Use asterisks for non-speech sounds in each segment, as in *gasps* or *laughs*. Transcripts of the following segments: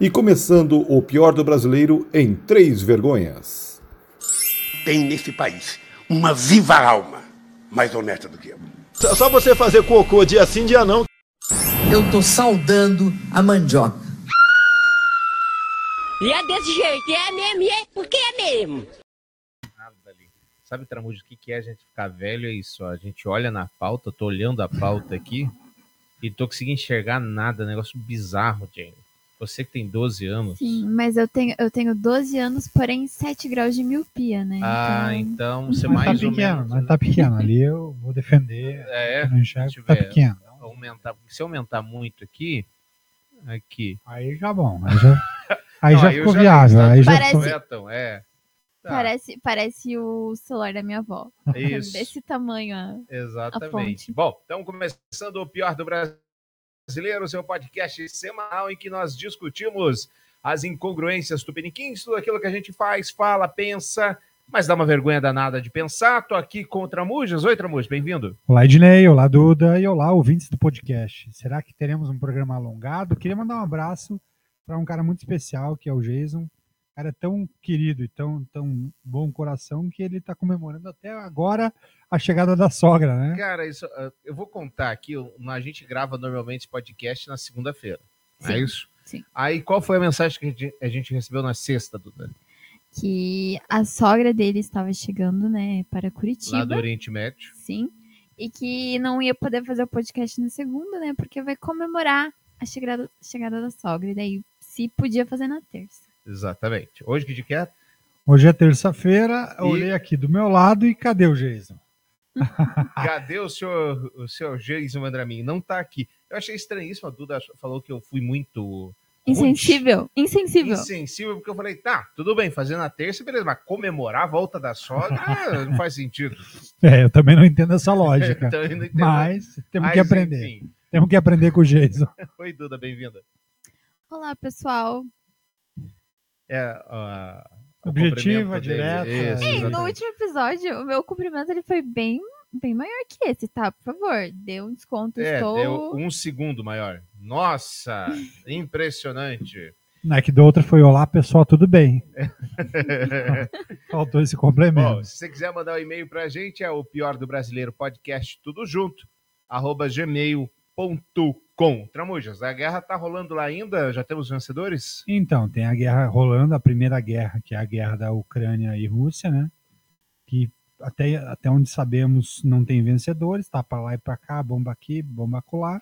e começando o pior do brasileiro em três vergonhas. Tem nesse país uma viva alma mais honesta do que eu. Só você fazer cocô dia sim, dia não. Eu tô saudando a mandioca. E é desse jeito, é mesmo, e é porque é mesmo. Sabe, Tramujo, o que, que é a gente ficar velho? É isso, ó. A gente olha na pauta, tô olhando a pauta aqui e tô conseguindo enxergar nada. Negócio bizarro, Jane. Você que tem 12 anos. Sim, mas eu tenho, eu tenho 12 anos, porém 7 graus de miopia, né? Ah, então você Mas mais tá ou pequeno, menos. mas tá pequeno. Ali eu vou defender. *laughs* É, enxergo, se tá tiver- pequeno. Aumentar, se aumentar muito aqui, aqui. Aí já bom. Aí já, *laughs* aí Não, já eu ficou já viável. vi, Aí já Parece- ficou... Corretam, é. Tá, Parece, parece o celular da minha avó. Isso. Desse tamanho, ó. Exatamente. fonte. Bom, estamos começando o Pior do Brasileiro, seu podcast semanal em que nós discutimos as incongruências tupiniquins, tudo aquilo que a gente faz, fala, pensa, mas dá uma vergonha danada de pensar. Tô aqui com o Tramujas. Oi, Tramujas, bem-vindo. Olá, Ednei. Olá, Duda. E olá, ouvintes do podcast. Será que teremos um programa alongado? Queria mandar um abraço para um cara muito especial, que é o Jason. Cara tão querido e tão, tão bom coração que ele está comemorando até agora a chegada da sogra, né? Cara, isso, ah, eu vou contar aqui, a gente grava normalmente esse podcast na segunda-feira, é isso? sim. Aí, qual foi a mensagem que a gente, a gente recebeu na sexta, Duda? Que a sogra dele estava chegando, né, para Lá do Curitiba. Oriente Médio. Sim. E que não ia poder fazer o podcast na segunda, né? Porque vai comemorar a chegada, chegada da sogra. E daí, se podia fazer na terça. Exatamente. Hoje que dia que é? Hoje é terça-feira, E- olhei aqui do meu lado e cadê o Jason? *laughs* Cadê o senhor, o senhor Jason Andramin? Não tá aqui. Eu achei estranhíssimo. A Duda falou que eu fui muito Insensível. Insensível. insensível, porque eu falei, tá, tudo bem, fazer na terça, beleza, mas comemorar a volta da sogra *laughs* não faz sentido. É, eu também não entendo essa lógica. *laughs* Então, entendo. mas temos Mas, que aprender. enfim. Temos que aprender com o Jason. Oi, Duda, bem-vinda. Olá, pessoal. É, ó, o Objetiva, direta. Isso, Ei, no último episódio, o meu cumprimento ele foi bem, bem maior que esse, tá? Por favor, dê um desconto. É, Estou... deu um segundo maior. Nossa, *laughs* impressionante. Né, que do outro foi olá, pessoal, tudo bem. *laughs* Faltou esse complemento. Bom, se você quiser mandar um e-mail pra gente, é o pior do brasileiro podcast, tudo junto, arroba gmail.com. Tramujas, a guerra tá rolando lá ainda? Já temos vencedores? Então, tem a guerra rolando, a primeira guerra, que é a guerra da Ucrânia e Rússia, né? Que até, até onde sabemos não tem vencedores, tá para lá e para cá, bomba aqui, bomba acolá.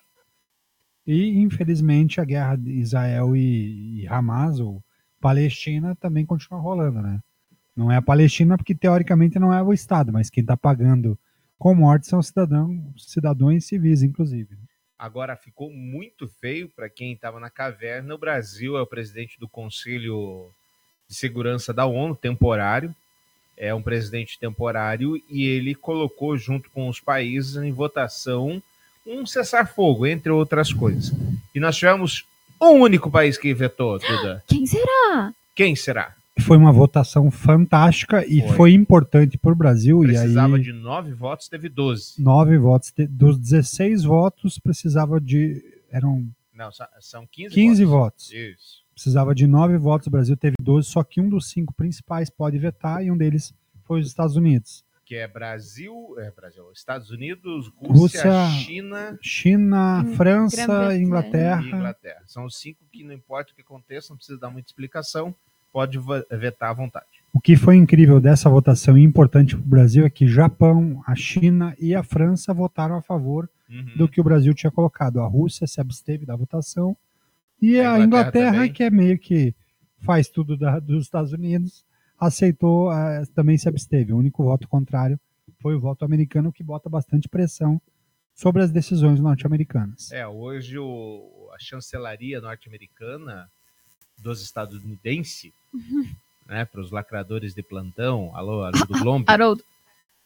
E, infelizmente, a guerra de Israel e, e Hamas, ou Palestina, também continua rolando, né? Não é a Palestina porque, teoricamente, não é o Estado, mas quem está pagando com morte são cidadãos, cidadãos civis, inclusive. Agora ficou muito feio para quem estava na caverna. O Brasil é o presidente do Conselho de Segurança da ONU, temporário. É um presidente temporário e ele colocou junto com os países em votação um cessar-fogo, entre outras coisas. E nós tivemos um único país que vetou, Duda. *gasps* Quem será? Quem será? Foi uma votação fantástica e Foi. foi, importante para o Brasil. Precisava e aí, de nove votos, teve 12. nove votos. De- Dos 16 votos, precisava de. Eram Não, são 15, 15 votos. votos. Isso. Precisava de nove votos. O Brasil teve 12, só que um dos cinco principais pode vetar e um deles foi os Estados Unidos. Que é Brasil, é Brasil, Estados Unidos, Rússia, Rússia, China China, Hum, França. Inglaterra. e Inglaterra. São os cinco que não importa o que aconteça, não precisa dar muita explicação, pode vetar à vontade. O que foi incrível dessa votação e importante para o Brasil é que Japão, a China e a França votaram a favor Uhum. do que o Brasil tinha colocado. A Rússia se absteve da votação e A a Inglaterra Inglaterra, que é meio que faz tudo da- dos Estados Unidos, aceitou, eh, também se absteve. O único voto contrário foi o voto americano, que bota bastante pressão sobre as decisões norte-americanas. É, hoje o- a chancelaria norte-americana dos estadunidenses, né, para os lacradores de plantão, alô, alô do Glombe, Haroldo.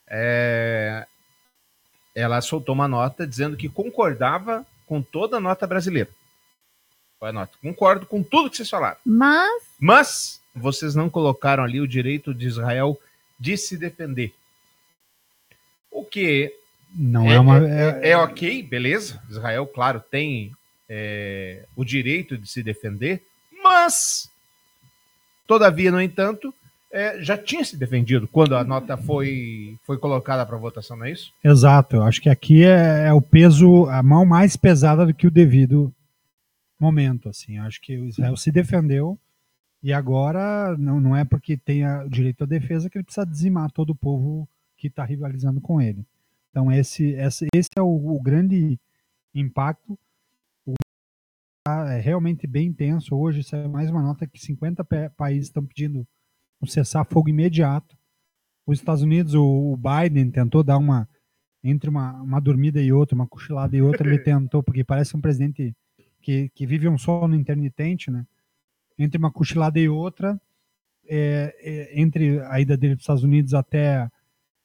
é, ela soltou uma nota dizendo que concordava com toda a nota brasileira. Qual é a nota? Concordo com tudo que vocês falaram. Mas Mas vocês não colocaram ali o direito de Israel de se defender. O que Não é, uma. é, é- é ok, beleza. Israel, claro, tem é, o direito de se defender, Mas, todavia, no entanto, é, já tinha se defendido quando a nota foi, foi colocada para votação, não é isso? Exato, eu acho que aqui é, é o peso, a mão mais pesada do que o devido momento, assim. Eu acho que o Israel se defendeu e agora não, não é porque tem a- o direito à defesa que ele precisa dizimar todo o povo que está rivalizando com ele. Então esse, esse, esse é o, o grande impacto. O, é realmente bem intenso. Hoje saiu mais uma nota que 50 pa- países estão pedindo um cessar-fogo imediato. Os Estados Unidos, o, o Biden tentou dar uma entre uma, uma dormida e outra, uma cochilada e outra, ele *laughs* tentou, porque parece um presidente que, que vive um sono intermitente, né? Entre uma cochilada e outra, é, é, entre a ida dele para os Estados Unidos até,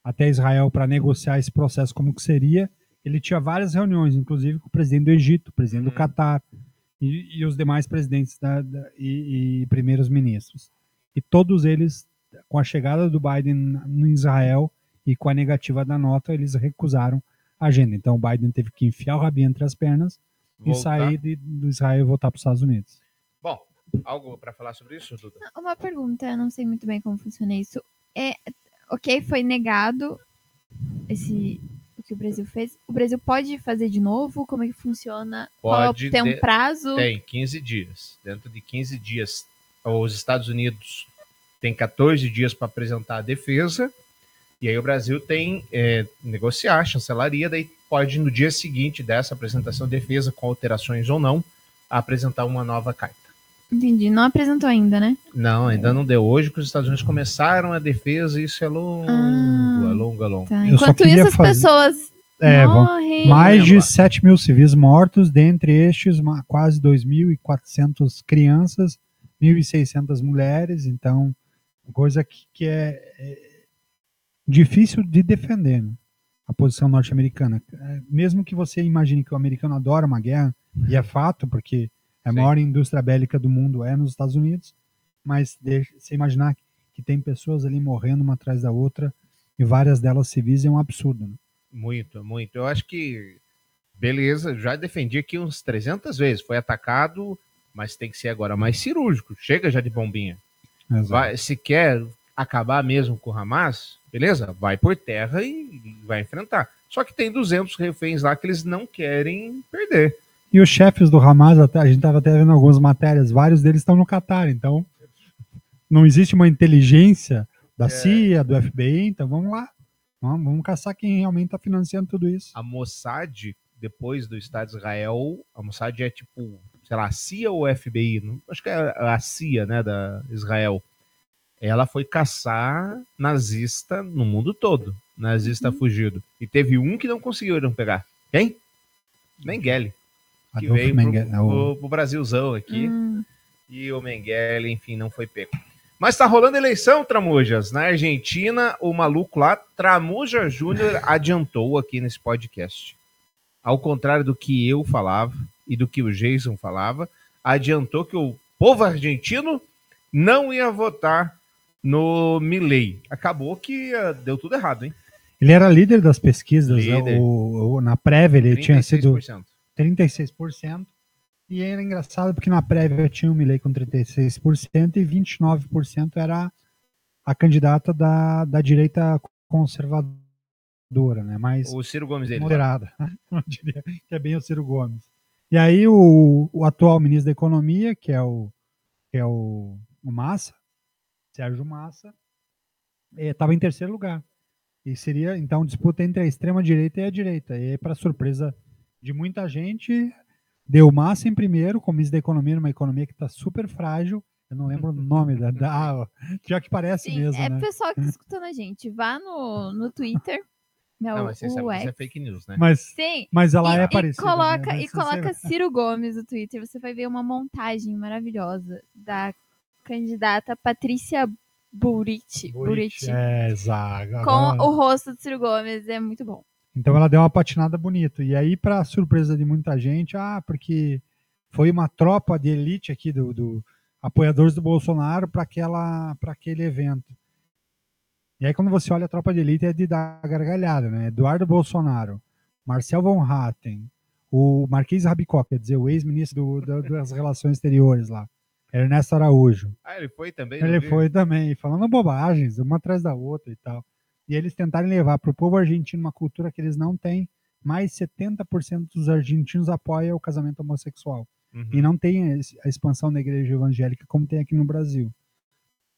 até Israel para negociar esse processo como que seria, ele tinha várias reuniões, inclusive com o presidente do Egito, o presidente do Uhum. Catar e, e os demais presidentes da, da- e, e primeiros ministros. E todos eles, com a chegada do Biden no Israel e com a negativa da nota, eles recusaram a agenda. Então o Biden teve que enfiar o rabinho entre as pernas e Voltar. sair de- do Israel e voltar para os Estados Unidos. Bom, algo para falar sobre isso, Duda? Uma pergunta, eu não sei muito bem como funciona isso. É, ok, foi negado esse que o Brasil fez. O Brasil pode fazer de novo? Como é que funciona? Qual Pode é, tem um prazo? Tem 15 dias. Dentro de 15 dias, os Estados Unidos têm 14 dias para apresentar a defesa. E aí o Brasil tem é, negociar, a chancelaria, daí pode, no dia seguinte dessa apresentação de defesa, com alterações ou não, apresentar uma nova carta. Entendi. Não apresentou ainda, né? Não, ainda não deu. Hoje que os Estados Unidos começaram a defesa, isso é longo, Ah. é longo, é longo. Tá. Enquanto isso, as fazer- pessoas É, morrem. mais de lembro. 7 mil civis mortos, dentre estes quase 2.400 crianças, 1.600 mulheres, então coisa que, que é, é difícil de defender, né? a posição norte-americana. É, Mesmo que você imagine que o americano adora uma guerra, e é fato, porque a Sim. maior indústria bélica do mundo é nos Estados Unidos, mas deixa, você imaginar que tem pessoas ali morrendo uma atrás da outra, e várias delas civis, é um absurdo. Né? Muito, muito. Eu acho que, beleza, já defendi aqui uns 300 vezes. Foi atacado, mas tem que ser agora mais cirúrgico. Chega já de bombinha. Vai, se quer acabar mesmo com o Hamas, beleza, vai por terra e vai enfrentar. Só que tem 200 reféns lá que eles não querem perder. E os chefes do Hamas, até, a gente estava até vendo algumas matérias, vários deles estão no Catar, então não existe uma inteligência da CIA, do FBI, então vamos lá. Vamos, vamos caçar quem realmente está financiando tudo isso. A Mossad, depois do Estado de Israel, a Mossad é tipo, sei lá, a CIA ou FBI? Não- acho que é a CIA, né, da Israel. Ela foi caçar nazista no mundo todo. Nazista fugido. E teve um que não conseguiram pegar. Quem? Mengele. Que Adolfo veio Mengele, pro, o- pro- pro Brasilzão aqui. Hum, E o Mengele, enfim, não foi pego. Mas tá rolando eleição, Tramujas. Na Argentina, o maluco lá, Tramuja Júnior, *laughs* adiantou aqui nesse podcast. Ao contrário do que eu falava e do que o Jason falava, adiantou que o povo argentino não ia votar no Milley. Acabou que ah, deu tudo errado, hein? Ele era líder das pesquisas, né? Líder. O, o- na prévia ele tinha sido 36%. 36%, e era engraçado porque na prévia tinha o Milley com 36% e 29% era a candidata da, da direita conservadora, né? Mas O Ciro Gomes dele. moderada. *laughs* Eu diria que é bem o Ciro Gomes. E aí o, o atual ministro da Economia, que é o, que é o, o Massa, Sérgio Massa, estava em terceiro lugar. E seria, então, disputa entre a extrema-direita e a direita. E para surpresa de muita gente, deu Massa em primeiro, como ministro da Economia, numa economia que está super frágil. Eu não lembro o nome da, da *laughs* ah, já que parece sim, mesmo, é né? pessoal que tá *laughs* escutando a gente. Vá no, no Twitter. Meu, Não, mas isso é X. fake news, né? Mas, Sim. mas ela e, é e parecida. coloca, né? e Você- coloca Ciro Gomes no Twitter. Você vai ver uma montagem maravilhosa da candidata Patrícia Buriti. Buriti. É, exato. Com Agora- o rosto de Ciro Gomes. É muito bom. Então ela deu uma patinada bonita. E aí, para surpresa de muita gente, ah, porque foi uma tropa de elite aqui do, do apoiadores do Bolsonaro para aquela para aquele evento. E aí quando você olha a tropa de elite é de dar gargalhada, né? Eduardo Bolsonaro, Marcel von Hatten, o Marquês Rabicó, quer dizer, o ex-ministro das relações exteriores lá. Ernesto Araújo. Ah, ele foi também? Ele foi também, falando bobagens, uma atrás da outra e tal. E eles tentarem levar para o povo argentino uma cultura que eles não têm. Mais 70% dos argentinos apoiam o casamento homossexual. Uhum. E não tem a expansão da igreja evangélica como tem aqui no Brasil.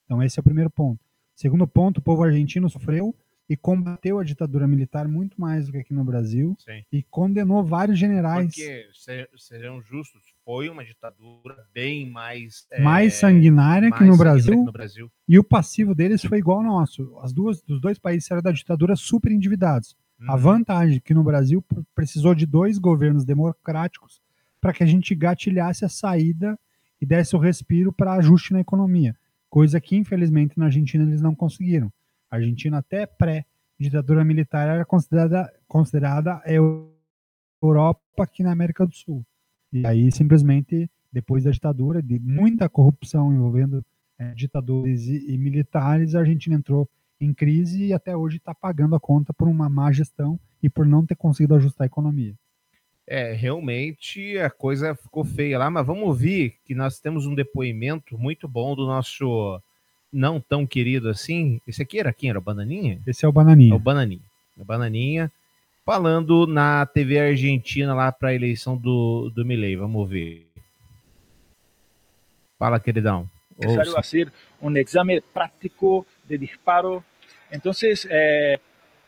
Então, esse é o primeiro ponto. Segundo ponto, o povo argentino sofreu e combateu a ditadura militar muito mais do que aqui no Brasil Sim. e condenou vários generais Porque, se- sejam justos, foi uma ditadura bem mais... é, mais sanguinária que mais no sanguinária Brasil que no Brasil. e o passivo deles foi igual ao nosso. As duas, dos dois países eram da ditadura super endividados. A Uhum. vantagem é que no Brasil pr- precisou de dois governos democráticos para que a gente gatilhasse a saída e desse o respiro para ajuste na economia, coisa que infelizmente na Argentina eles não conseguiram. A Argentina até pré-ditadura militar era considerada considerada a Eu- Europa aqui na América do Sul. E aí simplesmente depois da ditadura de muita corrupção envolvendo eh, ditadores e, e militares, a Argentina entrou em crise e até hoje está pagando a conta por uma má gestão e por não ter conseguido ajustar a economia. É, realmente a coisa ficou feia lá, mas vamos ouvir que nós temos um depoimento muito bom do nosso não tão querido assim. Esse aqui era quem? Era o Bananinha? Esse é o É Bananinha. o Bananinha. O Bananinha falando na TV Argentina lá para a eleição do, do Milei. Vamos ver. Fala, queridão. necesario Ouça. hacer un examen práctico de disparo. Entonces, eh,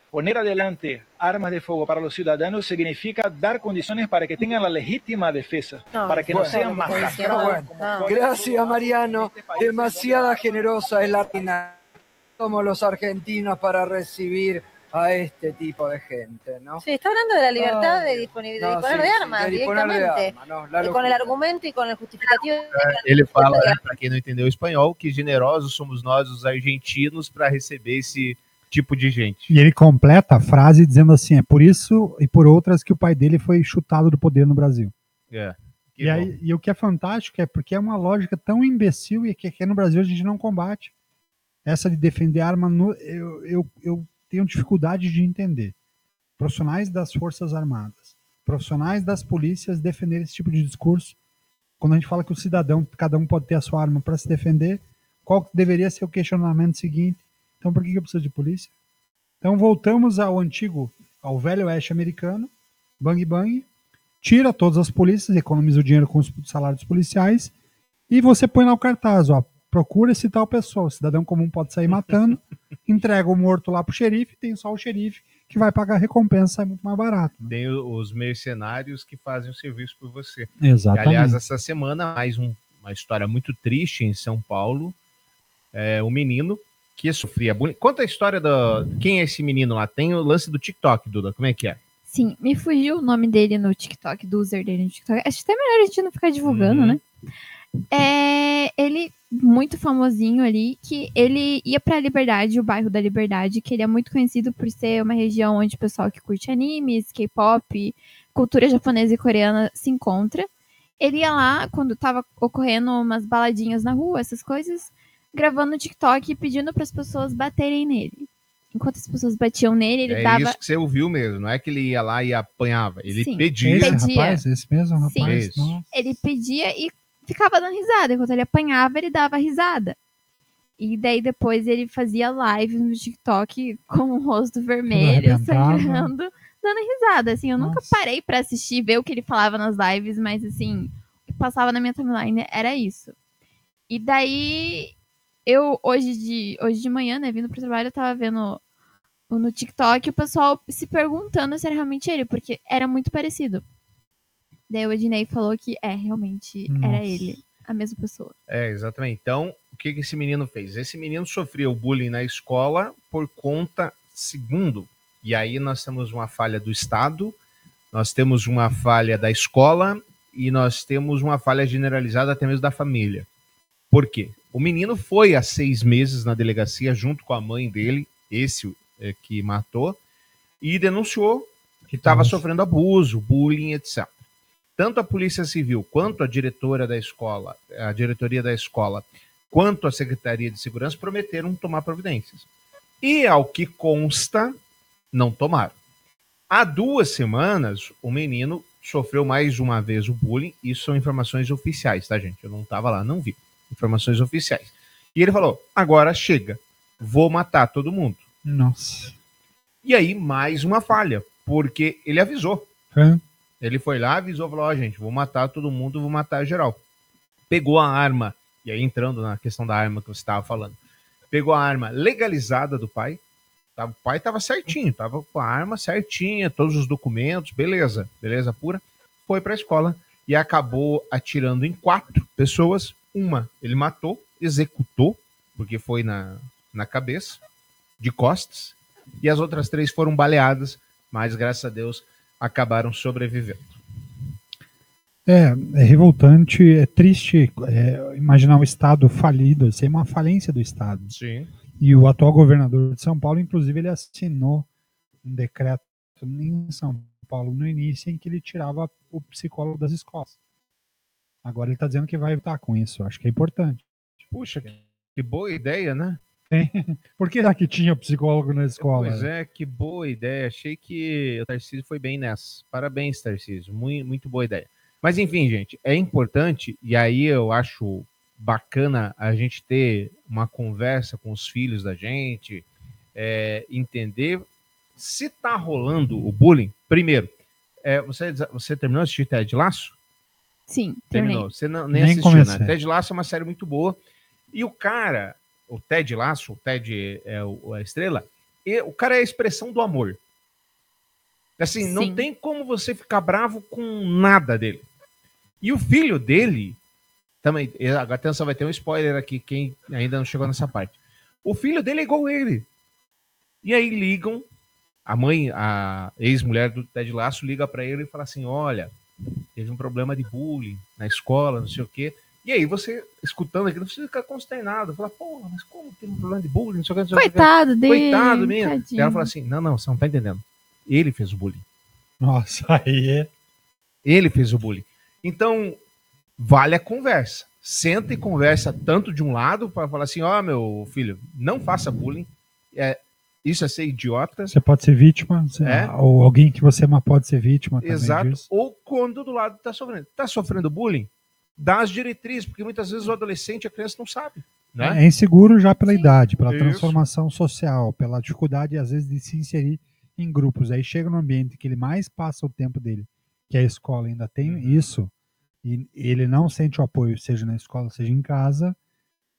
poner adelante armas de fuego para los ciudadanos significa dar condiciones para que tengan la legítima defensa, para que no bueno, sean bueno, masacrados. bueno. como- Gracias, Mariano. Demasiada generosa es la Argentina. Somos los argentinos para recibir a este tipo de gente, ¿no? Sí, está hablando de la libertad Ay, de disponer de, no, disponer sí, de sí, armas de disponer de directamente. armas, no, la Eh, con el argumento y con el justificativo. de Ele fala, para quem não entendeu espanhol, que generosos somos nós, os argentinos, para receber esse tipo de gente. E ele completa a frase dizendo assim: é por isso e por outras que o pai dele foi chutado do poder no Brasil. É. E, aí, e o que é fantástico é porque é uma lógica tão imbecil e que aqui no Brasil a gente não combate. Essa de defender arma, no- eu, eu, eu tenho dificuldade de entender. Profissionais das Forças Armadas, profissionais das polícias defender esse tipo de discurso. Quando a gente fala que o cidadão, cada um pode ter a sua arma para se defender, qual deveria ser o questionamento seguinte? Então por que que eu preciso de polícia? Então voltamos ao antigo, ao velho oeste americano, bang bang, tira todas as polícias, economiza o dinheiro com os salários policiais e você põe lá o cartaz, ó, procura esse tal pessoa, o cidadão comum pode sair matando, *laughs* entrega o morto lá pro xerife, tem só o xerife que vai pagar a recompensa, sai muito mais barato. né? Tem os mercenários que fazem o serviço por você. Exatamente. Aliás, essa semana, mais um- uma história muito triste em São Paulo. É, um menino que sofria bullying. Conta a história da. Quem é esse menino lá? Tem o lance do TikTok, Duda. Como é que é? Sim, me fugiu o nome dele no TikTok, do user dele no TikTok. Acho até melhor a gente não ficar divulgando, Uhum. né? É, ele, muito famosinho ali, que ele ia pra Liberdade, o bairro da Liberdade, que ele é muito conhecido por ser uma região onde o pessoal que curte animes, K-pop, cultura japonesa e coreana se encontra. Ele ia lá, quando tava ocorrendo umas baladinhas na rua, essas coisas, gravando TikTok e pedindo para as pessoas baterem nele. Enquanto as pessoas batiam nele, ele é dava. isso que você ouviu mesmo. Não é que ele ia lá e apanhava. Ele Sim. pedia. Esse Pedia. rapaz, esse mesmo Sim. rapaz. Nossa. ele pedia e ficava dando risada. Enquanto ele apanhava, ele dava risada. E daí depois ele fazia live no TikTok com o rosto vermelho, sangrando, dando risada. Assim, eu nunca Nossa. parei pra assistir, ver o que ele falava nas lives, mas assim, o que passava na minha timeline era isso. E daí, eu, hoje de, hoje de manhã, né, vindo pro trabalho, eu tava vendo no TikTok o pessoal se perguntando se era realmente ele, porque era muito parecido. Daí o Ednei falou que é, realmente era Nossa. ele, a mesma pessoa. É, exatamente. Então, o que, que esse menino fez? Esse menino sofreu bullying na escola por conta, segundo, e aí nós temos uma falha do Estado, nós temos uma falha da escola e nós temos uma falha generalizada até mesmo da família. Por quê? O menino foi há seis meses na delegacia junto com a mãe dele, esse é, que matou, e denunciou que estava sofrendo abuso, bullying, etc. Tanto a Polícia Civil quanto a diretora da escola, a diretoria da escola, quanto a Secretaria de Segurança prometeram tomar providências. E ao que consta, não tomaram. Há duas semanas, o menino sofreu mais uma vez o bullying. Isso são informações oficiais, tá, gente? Eu não estava lá, não vi. Informações oficiais. E ele falou: agora chega, vou matar todo mundo. Nossa. E aí, mais uma falha, porque ele avisou. É. Ele foi lá, avisou, falou: Ó, gente, vou matar todo mundo, vou matar geral. Pegou a arma, e aí entrando na questão da arma que você estava falando, pegou a arma legalizada do pai. Tá? O pai estava certinho, estava com a arma certinha, todos os documentos, beleza, beleza pura. Foi para a escola e acabou atirando em quatro pessoas. Uma ele matou, executou, porque foi na, na cabeça, de costas, e as outras três foram baleadas, mas graças a Deus acabaram sobrevivendo. É, é revoltante, é triste é, imaginar o Estado falido, ser uma falência do Estado. Sim. E o atual governador de São Paulo, inclusive, ele assinou um decreto em São Paulo no início em que ele tirava o psicólogo das escolas. Agora ele está dizendo que vai evitar com isso. Acho que é importante. Puxa, que, que boa ideia, né? *laughs* Por que que tinha psicólogo na escola? Pois é, que boa ideia. Achei que o Tarcísio foi bem nessa. Parabéns, Tarcísio. Muito, muito boa ideia. Mas enfim, gente, é importante, e aí eu acho bacana a gente ter uma conversa com os filhos da gente, é, entender se tá rolando o bullying. Primeiro, é, você, você terminou de assistir Ted Laço? Sim, terminou. Você não, nem, Nem assistiu, comecei. né? Ted Laço é uma série muito boa. E o cara, o Ted Laço, o Ted é o, a estrela, e o cara é a expressão do amor. Assim, não Sim. tem como você ficar bravo com nada dele. E o filho dele, também, agora atenção, vai ter um spoiler aqui, quem ainda não chegou nessa parte. O filho dele é igual ele. E aí ligam, a mãe, a ex-mulher do Ted Laço liga pra ele e fala assim: olha, teve um problema de bullying na escola, não sei o quê. E aí você, escutando aquilo, você fica consternado. Fala, porra, mas como tem um problema de bullying, não sei o que, não sei o que. Coitado dele. Coitado, menino. E ela fala assim: não, não, você não tá entendendo. Ele fez o bullying. Nossa, *laughs* aí é. Ele fez o bullying. Então, vale a conversa. Senta e conversa tanto de um lado para falar assim: ó, meu filho, não faça bullying. É, isso é ser idiota. Você pode ser vítima, você- É. ou alguém que você ama pode ser vítima Exato. disso. Ou quando do lado tá sofrendo. Tá sofrendo bullying? Dá as diretrizes, porque muitas vezes o adolescente, a criança não sabe. Né? É inseguro já pela idade, pela Isso. transformação social, pela dificuldade, às vezes, de se inserir em grupos. Aí chega no ambiente que ele mais passa o tempo dele, que a escola ainda tem Uhum. isso, e ele não sente o apoio, seja na escola, seja em casa.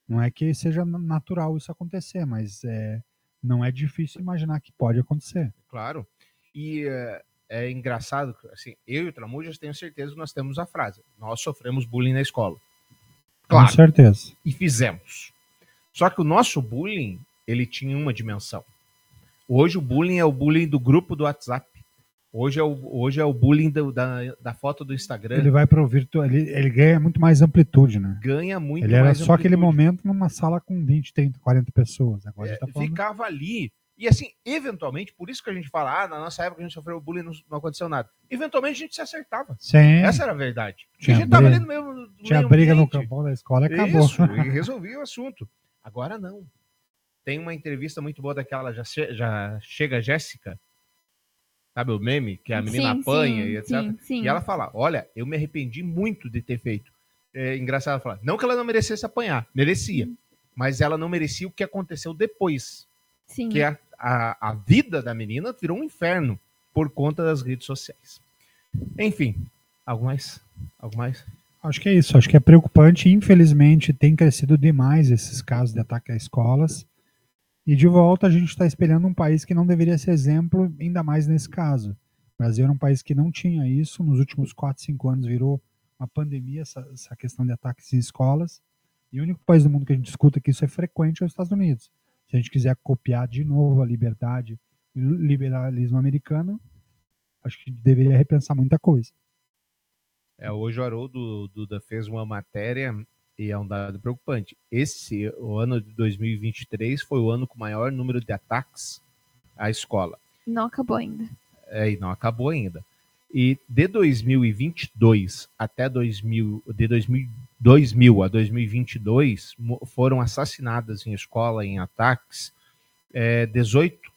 Não é que seja natural isso acontecer, mas é, não é difícil imaginar que pode acontecer. Claro. E é, é engraçado, assim, eu e o Tramujas tenho certeza que nós temos a frase: nós sofremos bullying na escola. Claro. Com certeza. E fizemos. Só que o nosso bullying, ele tinha uma dimensão. Hoje o bullying é o bullying do grupo do WhatsApp. Hoje é o, hoje é o bullying do- da, da foto do Instagram. Ele vai pro virtual, ele, ele ganha muito mais amplitude, né? ganha muito ele era só aquele amplitude. momento numa sala com 20, 30, 40 pessoas. Agora É, ele tá falando ficava ali. E assim, eventualmente, por isso que a gente fala, ah, na nossa época a gente sofreu bullying, não, não aconteceu nada. Eventualmente a gente se acertava. Sim. Essa era a verdade. Tinha a gente tava ali briga- no mesmo. no Tinha briga no ambiente. campão da escola e acabou. Isso, *laughs* e resolvia o assunto. Agora não. Tem uma entrevista muito boa daquela, já, já chega Jéssica, sabe o meme? Que a menina Sim, apanha sim, e etc. sim, sim. E ela fala: Olha, eu me arrependi muito de ter feito. É engraçado ela falar: Não que ela não merecesse apanhar, merecia. Mas ela não merecia o que aconteceu depois. Sim. Que a, a, a vida da menina virou um inferno por conta das redes sociais. Enfim, algo mais? Algo mais? Acho que é isso. Acho que é preocupante. Infelizmente, tem crescido demais esses casos de ataque a escolas. E de volta, a gente está espelhando um país que não deveria ser exemplo, ainda mais nesse caso. O Brasil era um país que não tinha isso. Nos últimos 4, 5 anos virou uma pandemia essa, essa questão de ataques em escolas. E o único país do mundo que a gente escuta que isso é frequente é os Estados Unidos. Se a gente quiser copiar de novo a liberdade e o liberalismo americano, acho que deveria repensar muita coisa. É, hoje o Haroldo Duda fez uma matéria e é um dado preocupante. Esse, o ano de 2023, foi o ano com maior número de ataques à escola. Não acabou ainda. É, e não acabou ainda. E de 2022 até 2000, de 2000, 2000 a 2022, mo- foram assassinadas em escola, em ataques, é, 18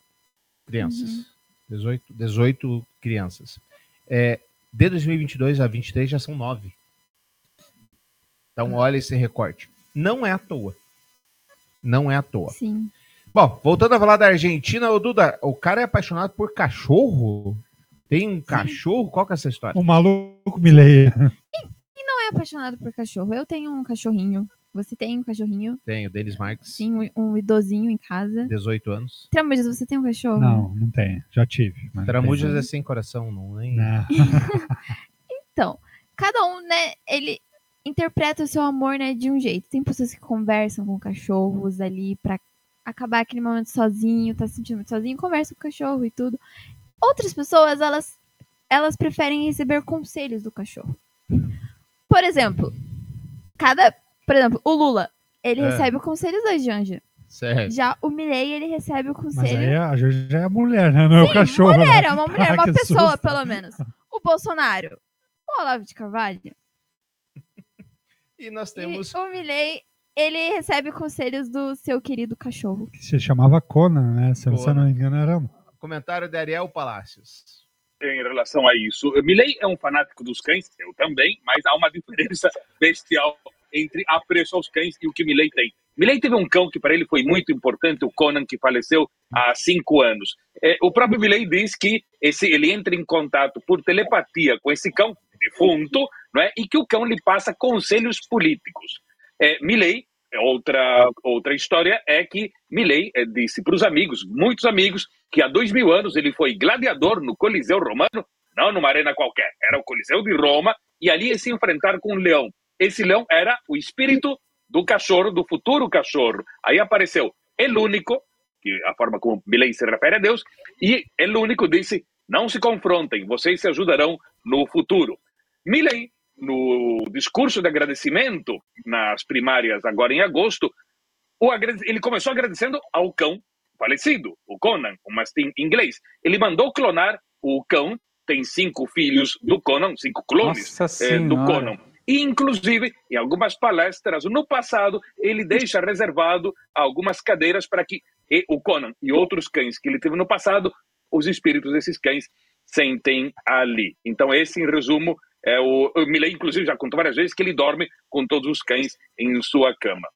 crianças. 18, 18 crianças. É, de 2022 a 23 já são 9. Então, olha esse recorte. Não é à toa. Não é à toa. Sim. Bom, voltando a falar da Argentina, o Duda, o cara é apaixonado por cachorro? Tem um cachorro? Qual que é essa história? O maluco me leia. E não é apaixonado por cachorro. Eu tenho um cachorrinho. Você tem um cachorrinho? Tenho, Denis Marques, Sim, um, um idosinho em casa. 18 anos. Tramujas, você tem um cachorro? Não, não tem. Já tive. Tramujas tem. é sem coração, não é? Não. *laughs* *laughs* Então, cada um, né, ele interpreta o seu amor, né, de um jeito. Tem pessoas que conversam com cachorros ali pra acabar aquele momento sozinho, tá se sentindo muito sozinho, conversa com o cachorro e tudo. Outras pessoas, elas, elas preferem receber conselhos do cachorro. Por exemplo, cada, por exemplo, o Lula, ele É. recebe conselhos da Janja. Certo. Já o Milley, ele recebe o Mas conselho aí a Janja já é mulher, né? Não é o cachorro. mulher, né? é uma mulher, *laughs* Ah, uma pessoa, susto. pelo menos. O Bolsonaro, o Olavo de Carvalho E nós e temos. o Milley, ele recebe conselhos do seu querido cachorro. Que se chamava Conan, né? Se eu Conan. não me engano, era. Comentário de Ariel Palácios. em relação a isso. Milley é um fanático dos cães, eu também, mas há uma diferença *laughs* bestial entre apreço aos cães e o que Milley tem. Milley teve um cão que para ele foi muito importante, o Conan, que faleceu há cinco anos. É, o próprio Milley diz que esse, ele entra em contato por telepatia com esse cão defunto, não é? e que o cão lhe passa conselhos políticos. É, Milley, outra, outra história é que Milley eh, disse para os amigos, muitos amigos, que há dois mil anos ele foi gladiador no Coliseu Romano, não numa arena qualquer, era o Coliseu de Roma, e ali ia se enfrentar com um leão. Esse leão era o espírito do cachorro, do futuro cachorro. Aí apareceu El Único, que é a forma como Milley se refere a Deus, e El Único disse, não se confrontem, vocês se ajudarão no futuro. Milley, no discurso de agradecimento nas primárias agora em agosto, ele começou agradecendo ao cão falecido, o Conan, um mastim inglês. Ele mandou clonar o cão, tem cinco filhos do Conan, cinco clones eh, do. Conan. E, inclusive, em algumas palestras no passado, ele deixa reservado algumas cadeiras para que o Conan e outros cães que ele teve no passado, os espíritos desses cães sentem ali. Então, esse, em resumo, é o, o Milley, inclusive, já contou várias vezes que ele dorme com todos os cães em sua cama.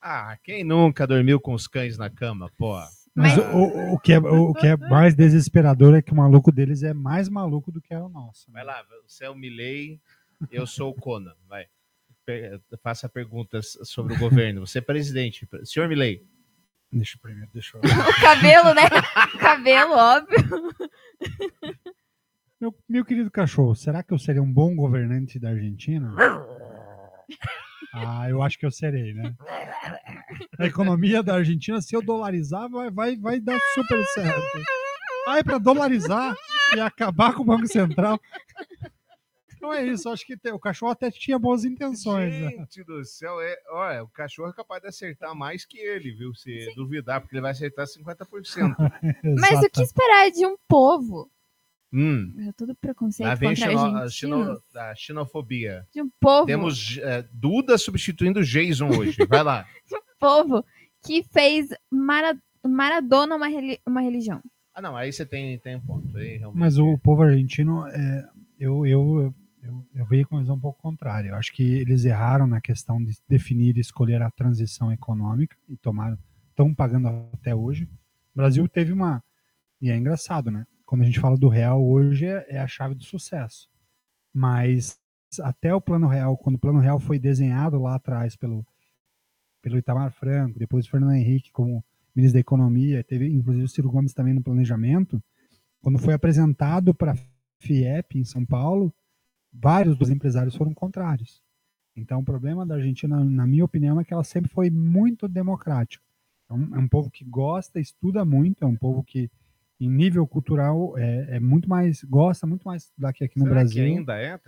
Ah, quem nunca dormiu com os cães na cama, pô? Mas o, o- o que é, o que é mais desesperador é que o maluco deles é mais maluco do que é o nosso. Vai lá, você é o Milley, eu sou o Conan, vai. Faça perguntas sobre o governo. Você é presidente. Senhor Milley, Deixa eu primeiro, deixa eu... *laughs* O cabelo, né? O cabelo, óbvio. Meu, meu querido cachorro, será que eu seria um bom governante da Argentina? Ah, eu acho que eu serei, né? A economia da Argentina, se eu dolarizar, vai, vai, vai dar super certo. Ah, é pra dolarizar e acabar com o Banco Central. Não é isso, acho que o cachorro até tinha boas intenções. né? Gente do céu, é, olha, o cachorro é capaz de acertar mais que ele, viu? Se duvidar, porque ele vai acertar 50%. *laughs* Mas o que esperar de um povo? Hum, É todo preconceito lá vem contra a, xeno- a xenofobia. De um povo, Temos eh, Duda substituindo Jason hoje. Vai lá. *laughs* de um povo que fez Mara- Maradona uma, reli- uma religião. Ah, não, aí você tem, tem um ponto. Aí, realmente. Mas o povo argentino, é, eu, eu, eu, eu vejo com visão um pouco contrária. Eu acho que eles erraram na questão de definir e escolher a transição econômica e tomaram, estão pagando até hoje. O Brasil teve uma. E é engraçado, né? Quando a gente fala do real hoje, é, é a chave do sucesso. Mas até o plano real, quando o plano real foi desenhado lá atrás pelo, pelo Itamar Franco, depois Fernando Henrique como ministro da Economia, teve inclusive o Ciro Gomes também no planejamento, quando foi apresentado para a FIEP em São Paulo, vários dos empresários foram contrários. Então, o problema da Argentina, na minha opinião, é que ela sempre foi muito democrática. É um, é um povo que gosta, estuda muito, é um povo que, em nível cultural, é, é muito mais, gosta muito mais daqui aqui no Será Brasil. que ainda é?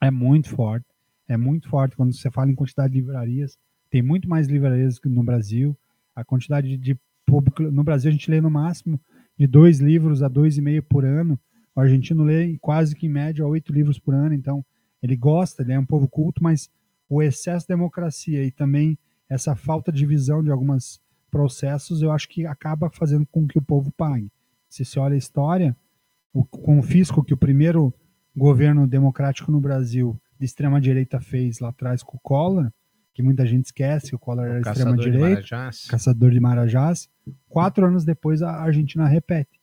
É muito forte. É muito forte quando você fala em quantidade de livrarias. Tem muito mais livrarias que no Brasil. A quantidade de público. No Brasil, a gente lê no máximo de dois livros a dois e meio por ano. O argentino lê quase que em média oito livros por ano. Então, ele gosta, ele é um povo culto, mas o excesso de democracia e também essa falta de visão de alguns processos, eu acho que acaba fazendo com que o povo pague. Se você olha a história, o confisco que o primeiro governo democrático no Brasil de extrema direita fez lá atrás com o Collor, que muita gente esquece, que o Collor era caçador de extrema-direita, Marajás. caçador de Marajás. Quatro anos depois, a Argentina repete,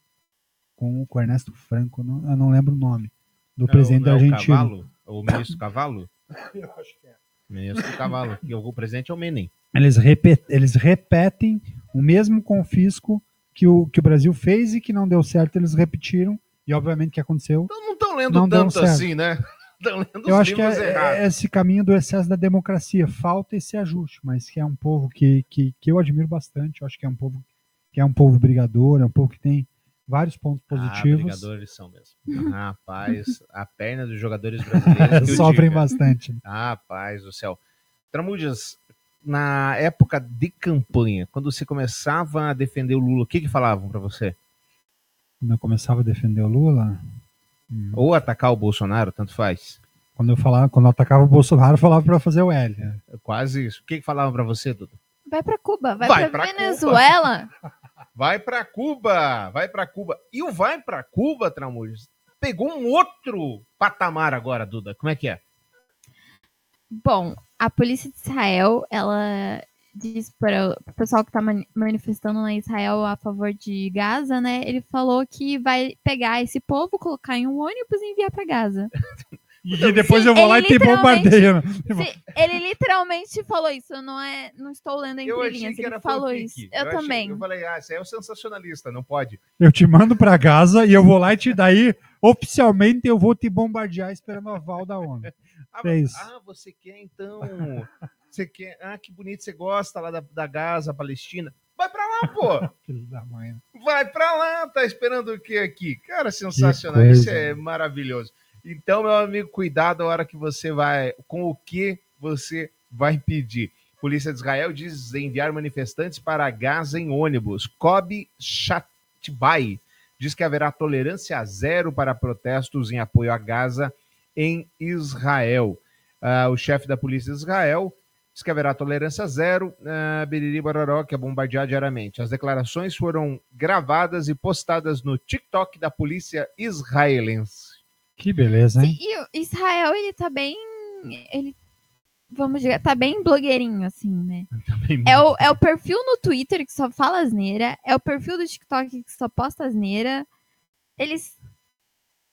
com, com o Ernesto Franco, não- eu não lembro o nome, do É o- presidente da é o Argentina. Cavalo? O ministro Cavalo? *laughs* Eu acho que é. Ministro Cavalo. que o presidente é o Menem. Eles, repet, eles repetem o mesmo confisco que o, que o Brasil fez e que não deu certo, eles repetiram. E obviamente o que aconteceu. Então não estão lendo Não tanto assim, né? *laughs* Estão lendo Eu os acho que é, é esse caminho do excesso da democracia. Falta esse ajuste, mas que é um povo que, que, que eu admiro bastante. Eu acho que é um povo que é um povo brigador, é um povo que tem vários pontos Ah, positivos. brigadores são mesmo. *laughs* Rapaz, a perna dos jogadores brasileiros. *laughs* Sofrem diga. bastante. Rapaz do céu. Tramujas, na época de campanha, quando você começava a defender o Lula, o que que falavam pra você? Quando eu começava a defender o Lula, Ou atacar o Bolsonaro, tanto faz. quando eu falava, quando eu atacava o Bolsonaro, eu falava para fazer o L. né? Quase isso. O que que falavam pra você, Dudu? Vai pra Cuba, vai, Vai pra, pra Venezuela. *laughs* Vai pra Cuba, vai pra Cuba. E o vai pra Cuba, Tramujas, pegou um outro patamar agora, Duda. Como é que é? Bom, a polícia de Israel, ela diz para o pessoal que está manifestando na Israel a favor de Gaza, né? Ele falou que vai pegar esse povo, colocar em um ônibus e enviar para Gaza. *laughs* E depois eu vou ele lá e te literalmente- bombardeio. né? *laughs* Sim, ele literalmente falou isso, não é, não estou lendo entre Eu achei linhas, que ele era falou fanfic. isso. Eu, achei- também. eu falei, ah, aí é o sensacionalista, não pode. Eu te mando pra Gaza e eu vou lá e te daí, oficialmente, eu vou te bombardear esperando a aval da ONU. Ah, É ah, você quer então? Você quer? Ah, que bonito, você gosta lá da, da Gaza, Palestina. Vai pra lá, pô! *laughs* Filho da mãe. Vai pra lá, tá esperando o que aqui? Cara, sensacional, isso é maravilhoso. Então, meu amigo, cuidado a hora que você vai, com o que você vai pedir. Polícia de Israel diz enviar manifestantes para Gaza em ônibus. Kobe Shatbai diz que haverá tolerância zero para protestos em apoio a Gaza em Israel. Ah, o chefe da Polícia de Israel diz que haverá tolerância zero, uh, Biriri Bororó, que é bombardear diariamente. As declarações foram gravadas e postadas no TikTok da polícia israelense. Que beleza, hein? E o Israel, ele tá bem. Ele. Vamos dizer, tá bem blogueirinho, assim, né? *laughs* É o, é o perfil no Twitter que só fala asneira, é o perfil do TikTok que só posta asneira. Eles.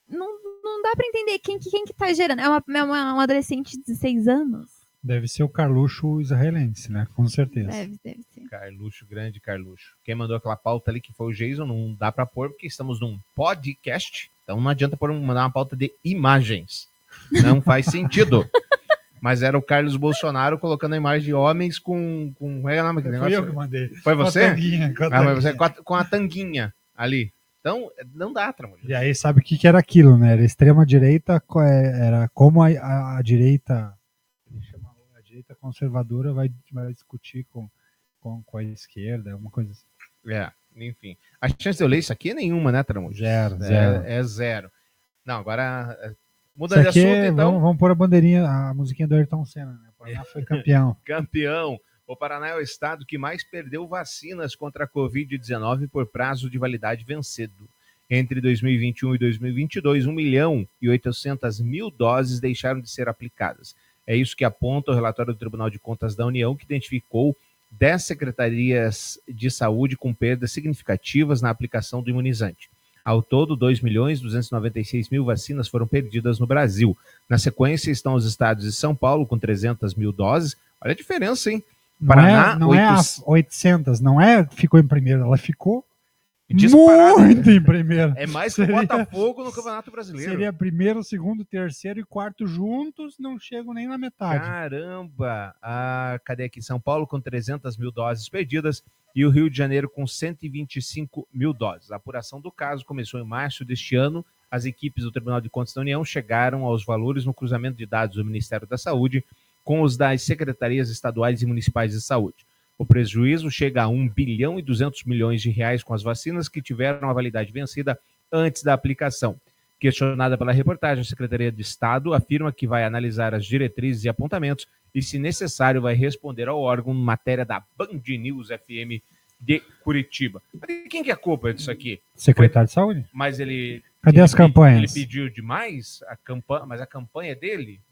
Não, não dá pra entender quem, que- quem que tá gerando. É uma, é uma, uma adolescente de 16 anos? Deve ser o Carluxo israelense, né? Com certeza. Deve, deve ser. Carluxo, grande Carluxo. Quem mandou aquela pauta ali que foi o Jason, não dá pra pôr porque estamos num podcast, então não adianta pôr, um- mandar uma pauta de imagens. Não *laughs* faz sentido. Mas era o Carlos Bolsonaro colocando a imagem de homens com. com como é o nome negócio? eu que mandei. Foi Com a você? tanguinha, com a ah, você tanguinha. com a, com a tanguinha ali. Então, não dá, Tramujo. E aí, sabe o que, que era aquilo, né? Era extrema-direita, é, era como a, a, a direita a direita conservadora vai, vai discutir com, com, com a esquerda, uma coisa assim. É, enfim. A chance de eu ler isso aqui é nenhuma, né, Tramujo? Zero, É, zero. é zero. Não, agora. é, Muda Isso de assunto, é- então. vamos, vamos pôr a bandeirinha, a musiquinha do Ayrton Senna, né? Paraná *laughs* foi campeão. Campeão. O Paraná é o estado que mais perdeu vacinas contra a Covid-19 por prazo de validade vencido. Entre 2021 e 2022, 1 milhão e 800 mil doses deixaram de ser aplicadas. É isso que aponta o relatório do Tribunal de Contas da União, que identificou 10 secretarias de saúde com perdas significativas na aplicação do imunizante. Ao todo, 2 milhões 296 mil vacinas foram perdidas no Brasil. Na sequência estão os estados de São Paulo, com 300 mil doses. Olha a diferença, hein? Não Paraná, é, não é a 800 800, não é ficou em primeiro, ela ficou Disparado. muito em primeiro. É mais que o Seria- Botafogo no Campeonato Brasileiro. Seria primeiro, segundo, terceiro e quarto juntos, não chegam nem na metade. Caramba! Ah, cadê aqui? São Paulo com 300 mil doses perdidas e o Rio de Janeiro com 125 mil doses. A apuração do caso começou em março deste ano. As equipes do Tribunal de Contas da União chegaram aos valores no cruzamento de dados do Ministério da Saúde com os das secretarias estaduais e municipais de saúde. O prejuízo chega a 1 bilhão e 200 milhões de reais com as vacinas que tiveram a validade vencida antes da aplicação. Questionada pela reportagem, a Secretaria de Estado afirma que vai analisar as diretrizes e apontamentos e, se necessário, vai responder ao órgão em matéria da Band News FM de Curitiba. Mas quem que é a culpa disso aqui? Secretário de Saúde? Mas ele. Cadê ele as campanhas? Ele pediu demais a campanha, mas a campanha é dele?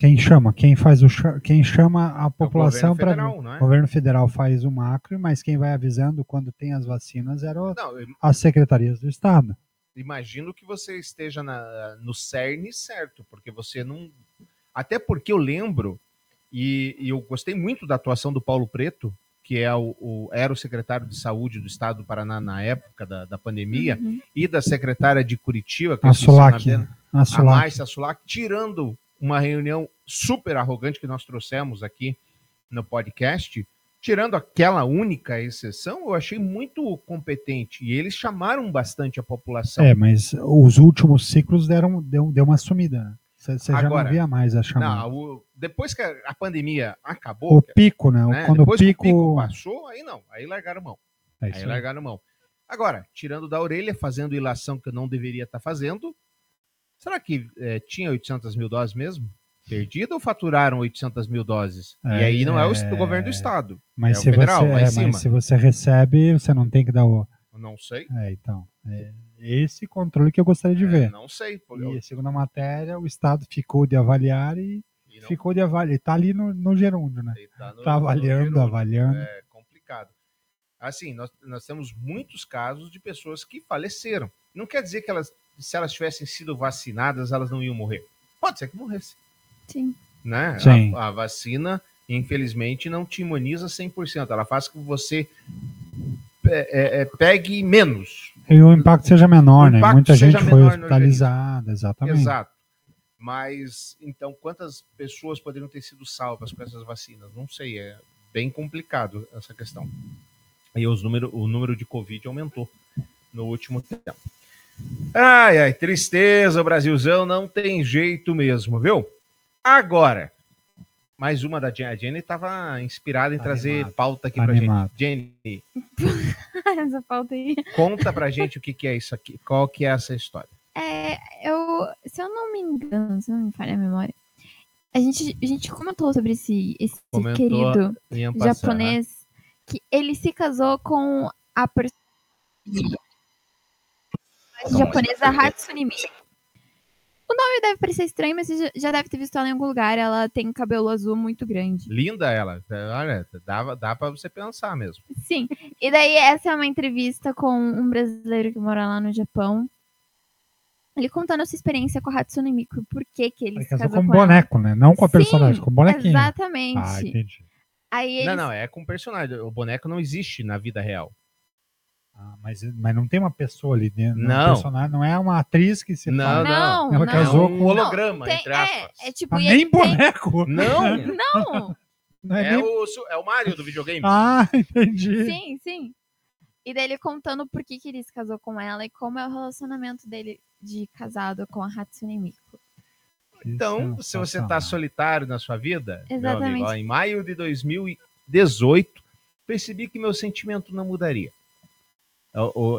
Quem chama? Quem faz o quem chama a população para é? o governo federal faz o macro, mas quem vai avisando quando tem as vacinas eram Não, eu as secretarias do estado. imagino que você esteja na- no CERN certo, porque você não. Até porque eu lembro, e, e eu gostei muito da atuação do Paulo Preto, que é o, o- era o secretário de saúde do estado do Paraná na época da, da pandemia, Uhum. e da secretária de Curitiba, que A Sulac, a a Sulac. Márcia Sulac, tirando uma reunião super arrogante que nós trouxemos aqui no podcast, tirando aquela única exceção, eu achei muito competente. E eles chamaram bastante a população. É, mas os últimos ciclos deram deu, deu uma sumida. né? Você você já não via mais a chamada. Não, o- depois que a, pandemia acabou, o pico, né? né, Quando o depois que pico, o pico passou, aí não, aí largaram mão. É aí aí. largaram mão. Agora, tirando da orelha, fazendo ilação que eu não deveria estar fazendo, será que eh, tinha 800 mil doses mesmo? Perdida ou faturaram 800 mil doses? e É, aí não é o, é, o governo do estado. Mas, é se o federal, você, é, cima. mas se você recebe, você não tem que dar o. Não sei. É, então. é esse controle que eu gostaria de ver. É, Não sei. E segundo a matéria, o Estado ficou de avaliar e, ficou de avaliar. Está ali no, no gerúndio, né? tá Está no avaliando, gerúndio. avaliando. É complicado. Assim, nós, nós temos muitos casos de pessoas que faleceram. Não quer dizer que elas, se elas tivessem sido vacinadas, elas não iam morrer. Pode ser que morresse. Sim. Né? Sim. A, a vacina, infelizmente, não te imuniza 100%. Ela faz com que você é, é, é, pegue menos. E o impacto seja menor, O né? impacto Muita seja gente foi hospitalizada, exatamente. Exato. Mas, então, quantas pessoas poderiam ter sido salvas com essas vacinas? Não sei, é bem complicado essa questão. E os número, o número de Covid aumentou no último tempo. Ai, ai, tristeza, o Brasilzão não tem jeito mesmo, viu? Agora, mais uma da Jenny. A Jenny estava inspirada em trazer pauta aqui pra Animado. gente. Jenny, *laughs* Essa pauta aí. conta pra gente o que, que é isso aqui. Qual que é essa história? É, eu, se eu não me engano, se não me falha a memória, a gente, a gente comentou sobre esse, esse Comentou querido em en passant, japonês que ele se casou com a personagem japonesa Hatsune Miku. O nome deve parecer estranho, mas você já- deve ter visto ela em algum lugar. Ela tem cabelo azul muito grande. Linda ela. Olha, dá, dá pra você pensar mesmo. Sim. E daí essa é uma entrevista com um brasileiro que mora lá no Japão. Ele contando a sua experiência com a Hatsune Miku, por que que ele Ele casou casou com com ela. boneco, né? Não com a Sim, personagem, com o bonequinho. Exatamente. Ah, entendi. Aí eles... Não, não, é com personagem. O boneco não existe na vida real. Ah, mas, mas não tem uma pessoa ali dentro. Não. Um personagem, não é uma atriz que se Não, fala. Não, Ela não. casou É um com holograma, Tem- entre aspas. é, é tipo, Ah, e nem ele tem- boneco. Não! *laughs* Não! Não é É, nem- o, é o Mario do videogame. Ah, *laughs* entendi. Sim, sim. E daí ele contando por que, que ele se casou com ela e como é o relacionamento dele de casado com a Hatsune Miku. Então, se você está solitário na sua vida, meu amigo, Exatamente. ó, em maio de 2018, percebi que meu sentimento não mudaria.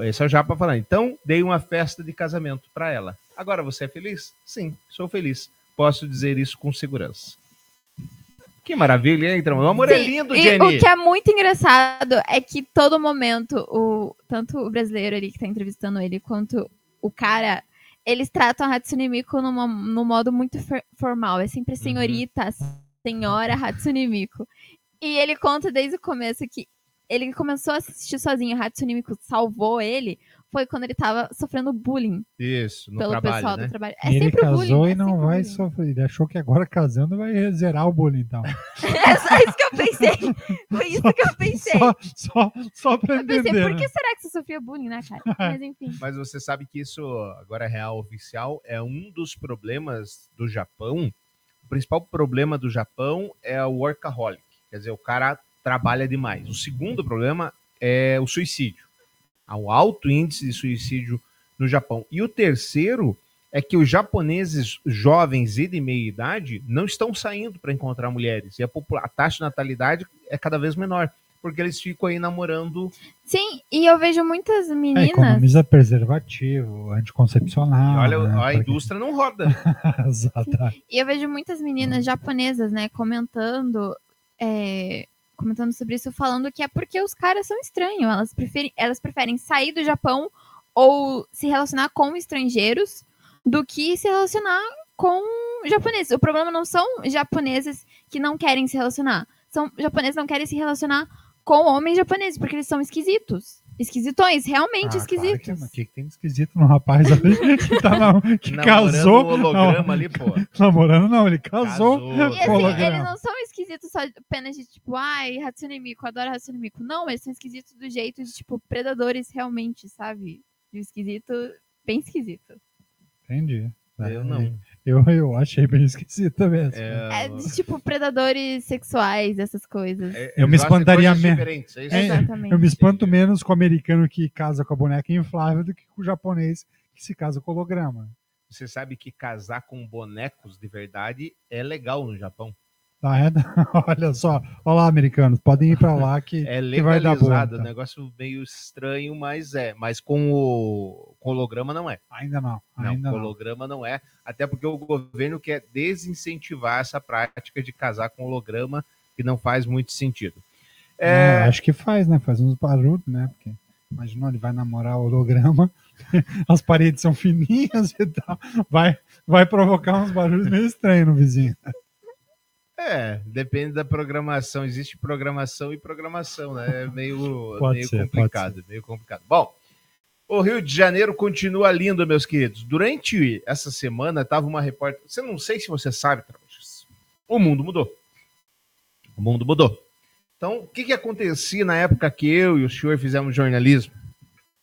Esse é o Japa falando. Então, dei uma festa de casamento para ela. Agora você é feliz? Sim, sou feliz. Posso dizer isso com segurança. Que maravilha, hein, Então, O amor é Sim, lindo, e Jenny. O que é muito engraçado é que todo momento, o, tanto o brasileiro ali que tá entrevistando ele, quanto o cara, eles tratam a Hatsune Miku numa, num modo muito for- formal. É sempre Uhum. senhorita, senhora Hatsune Miku. E ele conta desde o começo que ele começou a assistir sozinho, Miku salvou ele, foi quando ele tava sofrendo bullying Isso, no pelo trabalho, pessoal né? do trabalho. É ele sempre casou bullying. e é não sempre vai bullying. sofrer. Ele achou que agora casando vai zerar o bullying, então. *laughs* É só isso que eu pensei. Foi isso que eu pensei. Só, só, só pra Eu pensei, entender. por que né? será que você sofria bullying, né, cara? *laughs* Mas enfim. Mas você sabe que isso, agora é real oficial, é um dos problemas do Japão. O principal problema do Japão é o workaholic. Quer dizer, o cara trabalha demais. O segundo problema é o suicídio. Há um alto índice de suicídio no Japão. E o terceiro é que os japoneses jovens e de meia idade não estão saindo para encontrar mulheres. E a, a taxa de natalidade é cada vez menor. Porque eles ficam aí namorando Sim, e eu vejo muitas É, meninas. economiza preservativo, anticoncepcional. Olha, né, a porque- indústria não roda. *laughs* Exatamente. E eu vejo muitas meninas japonesas, né, comentando. é, comentando sobre isso, falando que é porque os caras são estranhos. Elas preferem, elas preferem sair do Japão ou se relacionar com estrangeiros do que se relacionar com japoneses. O problema não são japoneses que não querem se relacionar. São japoneses que não querem se relacionar com homens japoneses, porque eles são esquisitos. Esquisitões, realmente Ah, esquisitos. Claro que, o que, que tem de esquisito no rapaz *laughs* ali que, tá na- que casou? o holograma Não, ali, pô. Namorando não, ele casou. Casou. E assim, eles não são esquisitos só apenas de tipo, ai, Hatsune Miku, adoro Hatsune Miku. Não, eles são esquisitos do jeito de, tipo, predadores realmente, sabe? De um esquisito, bem esquisito. Entendi. Eu não. Eu, eu achei bem esquisito mesmo. É de, tipo, predadores sexuais, essas coisas. É, Eu me gostam de espantaria menos. é? É, eu me espanto menos com o americano que casa com a boneca inflável do que com o japonês que se casa com holograma. Você sabe que casar com bonecos de verdade é legal no Japão. Tá, é? *laughs* Olha só, olha lá, americanos, podem ir pra lá que, É que vai dar legalizado, então. negócio meio estranho, mas é. Mas com o com holograma não é. Ainda não, ainda com não. holograma não é. Até porque o governo quer desincentivar essa prática de casar com holograma, que não faz muito sentido. É, É, acho que faz, né? Faz uns barulhos, né? Porque imagina, ele vai namorar o holograma, *laughs* as paredes são fininhas e tal. Vai, vai provocar uns barulhos meio estranhos no vizinho. É, depende da programação. Existe programação e programação, né? É meio, *laughs* meio ser, complicado, meio complicado. Bom, o Rio de Janeiro continua lindo, meus queridos. Durante essa semana tava uma repórter. Você não sei se você sabe, Trabujas. O mundo mudou. O mundo mudou. Então, o que, que acontecia na época que eu e o senhor fizemos jornalismo?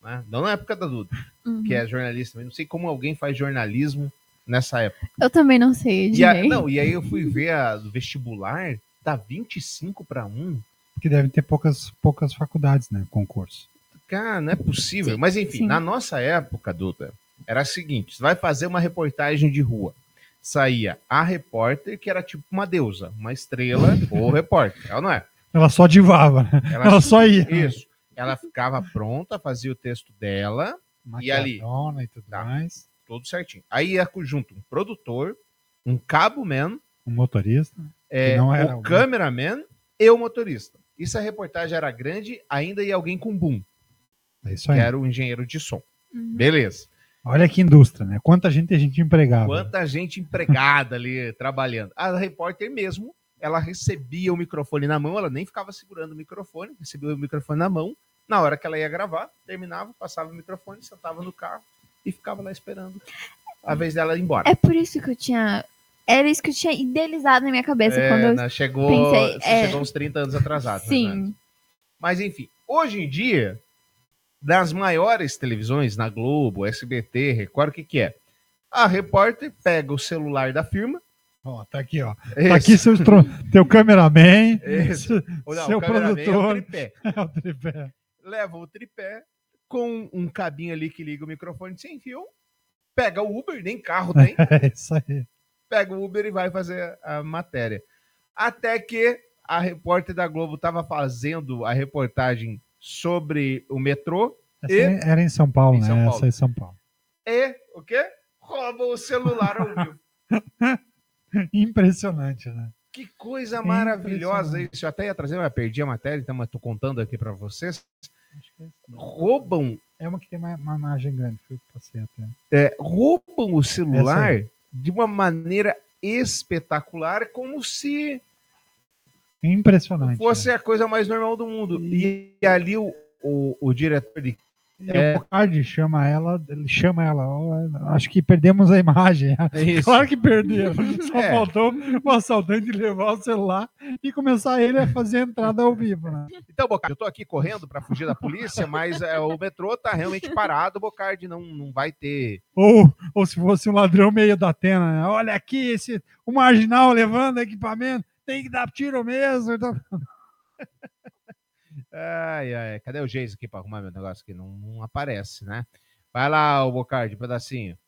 Né? Não na época da Duda, Uhum. que é jornalista. Eu não sei como alguém faz jornalismo nessa época. Eu também não sei, E, a- não, e aí eu fui ver a do vestibular, tá 25 para 1. Porque deve ter poucas, poucas faculdades, né? Concurso. Cara, não é possível. Sim, Mas enfim, sim. na nossa época, Duda, era o seguinte: você vai fazer uma reportagem de rua. Saía a repórter, que era tipo uma deusa, uma estrela *laughs* ou repórter. Ela não é. Ela só divava, né? Ela- Ela, só ia. Isso. Ela ficava pronta, fazia o texto dela, E ali? Maquiadona e tudo Tá. mais. Tudo certinho. Aí ia junto um produtor, um cabo man, Um motorista. é, não era o o- cameraman e o motorista. E se a reportagem era grande, ainda ia alguém com boom, É isso que aí. era o engenheiro de som. Uhum. Beleza. Olha que indústria, né? Quanta gente a gente empregava. Quanta gente empregada ali *laughs* trabalhando. A repórter mesmo, ela recebia o microfone na mão, ela nem ficava segurando o microfone, recebia o microfone na mão. Na hora que ela ia gravar, terminava, passava o microfone, sentava no carro e ficava lá esperando a vez dela ir embora. É por isso que eu tinha. Era isso que eu tinha idealizado na minha cabeça É, quando eu. né, chegou, pensei, você é. chegou uns 30 anos atrasado. menos. Sim. Mas enfim, hoje em dia, das maiores televisões, na Globo, SBT, Record, o que, que é? A repórter pega o celular da firma. Ó, tá aqui, ó. Esse, Tá aqui seu estro... teu cameraman, Esse. seu, não, seu o cameraman é o produtor. tripé. *laughs* É o tripé. Leva o tripé com um cabinho ali que liga o microfone sem fio, pega o Uber, nem carro tem, *laughs* É isso aí. pega o Uber e vai fazer a matéria. Até que a repórter da Globo estava fazendo a reportagem sobre o metrô Essa E- era em São Paulo, Em né? São Paulo. Essa é em São Paulo. e o quê? Rouba o celular ao vivo. *laughs* Impressionante, né? Que coisa maravilhosa isso. Eu até ia trazer, mas perdi a matéria, então mas tô contando aqui para vocês. Acho que é, isso. Roubam, é uma que tem uma, uma imagem grande, foi o que passei até. é, roubam o celular de uma maneira espetacular, como se Impressionante. fosse né? a coisa mais normal do mundo. E ali o, o, o diretor de É, o Bocardi chama ela, ele chama ela, acho que perdemos a imagem. *laughs* Isso. Claro que perdeu. *laughs* Só É. faltou o assaltante levar o celular e começar ele a fazer a entrada ao vivo, né? Então, Bocardi, eu tô aqui correndo para fugir da polícia, mas é, o metrô tá realmente parado, Bocardi, não, não vai ter. Ou, ou se fosse um ladrão meio da Atena, né? olha aqui, esse, o marginal levando equipamento, tem que dar tiro mesmo. Então, *laughs* Ai, ai, cadê o Geis aqui para arrumar meu negócio aqui? Não, não aparece, né? Vai lá, o Bocardi, um pedacinho.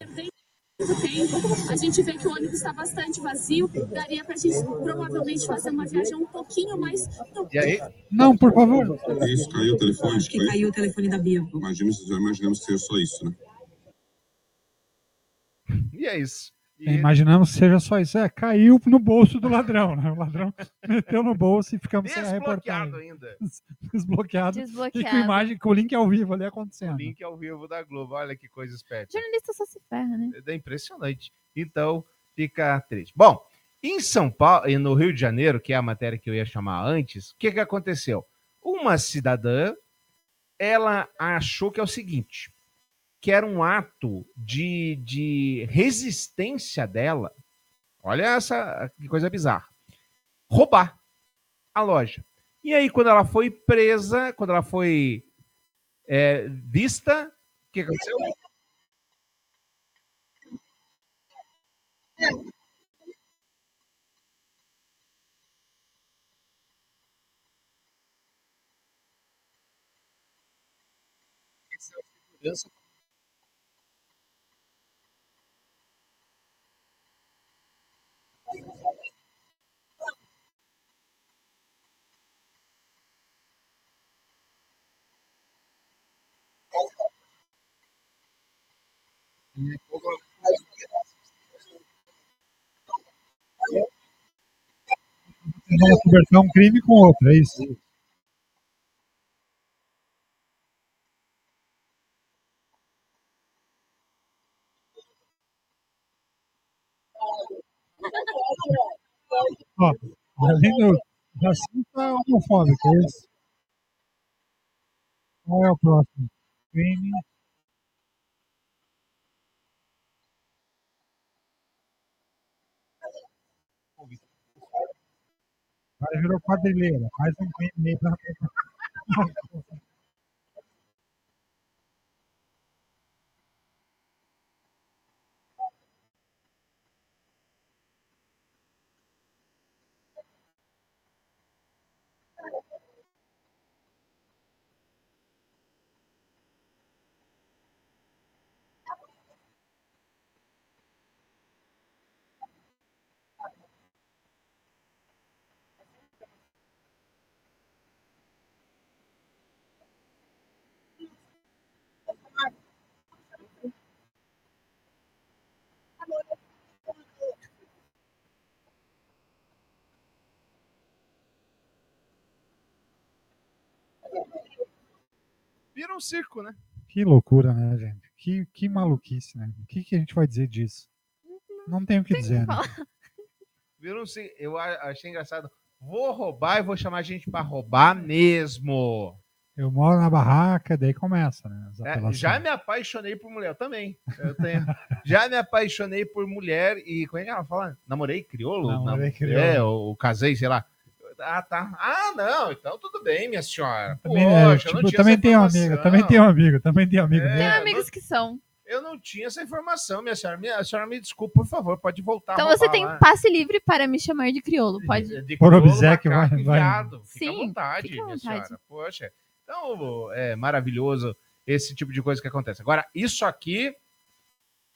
muito tempo. A gente vê que o ônibus está bastante vazio. Daria para a gente provavelmente fazer uma viagem um pouquinho mais. E aí? não, por favor. Isso, caiu o telefone. Acho que caiu o telefone da Bia. Imaginamos, imaginamos ser só isso, né? E é isso. E- Imaginamos que seja só isso. É, caiu no bolso do ladrão, né? O ladrão *laughs* meteu no bolso e ficamos sem a Desbloqueado reportagem. ainda. *laughs* Desbloqueado. E com Desbloqueado. imagem, com o link ao vivo ali acontecendo. Link ao vivo da Globo. Olha que coisa esperta. Jornalista só se ferra, né? É impressionante. Então, fica triste. Bom, em São Paulo e no Rio de Janeiro, que é a matéria que eu ia chamar antes, o que, que aconteceu? Uma cidadã, ela achou que é o seguinte, que era um ato de, de resistência dela, olha essa coisa bizarra, roubar a loja. E aí, quando ela foi presa, quando ela foi é, vista, o que aconteceu? Segurança Tentando conversar um crime com outro, é isso. Ó, além do racista homofóbico, é isso. Qual é o próximo? Crime. Agora virou quadrilheira. Mais um crime aí. Vira um circo, né? Que loucura, né, gente? Que, que maluquice, né? O que, que a gente vai dizer disso? Não tem o que dizer, né? Vira um circo. Eu a- achei engraçado. Vou roubar e vou chamar gente pra roubar mesmo. Eu moro na barraca, daí começa, né? É, já me apaixonei por mulher eu também. Eu tenho. já me apaixonei por mulher e como é que ela fala? Namorei crioulo? Namorei Nam- crioulo. É, ou, ou casei, sei lá. Ah, tá. Ah, não, então tudo bem, minha senhora. Também, é, Poxa, eu não tipo, tinha também um informação. amigo, também tem um amigo, também tem um amigo É, Tem amigos que são. Eu não tinha essa informação, minha senhora. Minha, a senhora me desculpa, por favor, pode voltar. Então você tem lá. passe livre para me chamar de crioulo. Pode. De Por crioulo, macaco vai- vai- viado. Fica à Sim, vontade, fica à minha vontade. senhora. Poxa. Então, é maravilhoso esse tipo de coisa que acontece. Agora, isso aqui,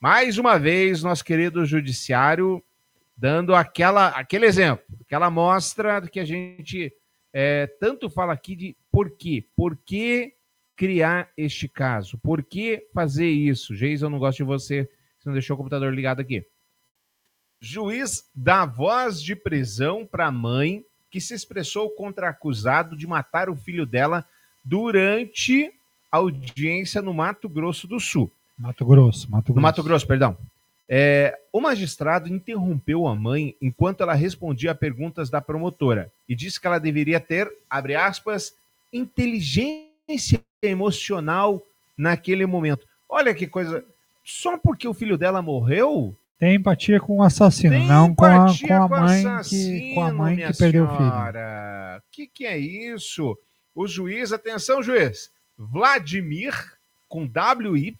mais uma vez, nosso querido judiciário dando aquela, aquele exemplo, aquela mostra que a gente é, tanto fala aqui de por quê? Por que criar este caso? Por que fazer isso? Geis, eu não gosto de você, você não deixou o computador ligado aqui. Juiz dá voz de prisão para a mãe que se expressou contra acusado de matar o filho dela durante audiência no Mato Grosso do Sul. Mato Grosso, Mato No Grosso. Mato Grosso, perdão. É, o magistrado interrompeu a mãe enquanto ela respondia a perguntas da promotora e disse que ela deveria ter, abre aspas, inteligência emocional naquele momento. Olha que coisa. Só porque o filho dela morreu, Tem empatia com o assassino, tem não com a, com a mãe que, assassino, com a mãe que perdeu o filho. senhora. O que, que é isso? O juiz, atenção, juiz, Vladimir, com WY,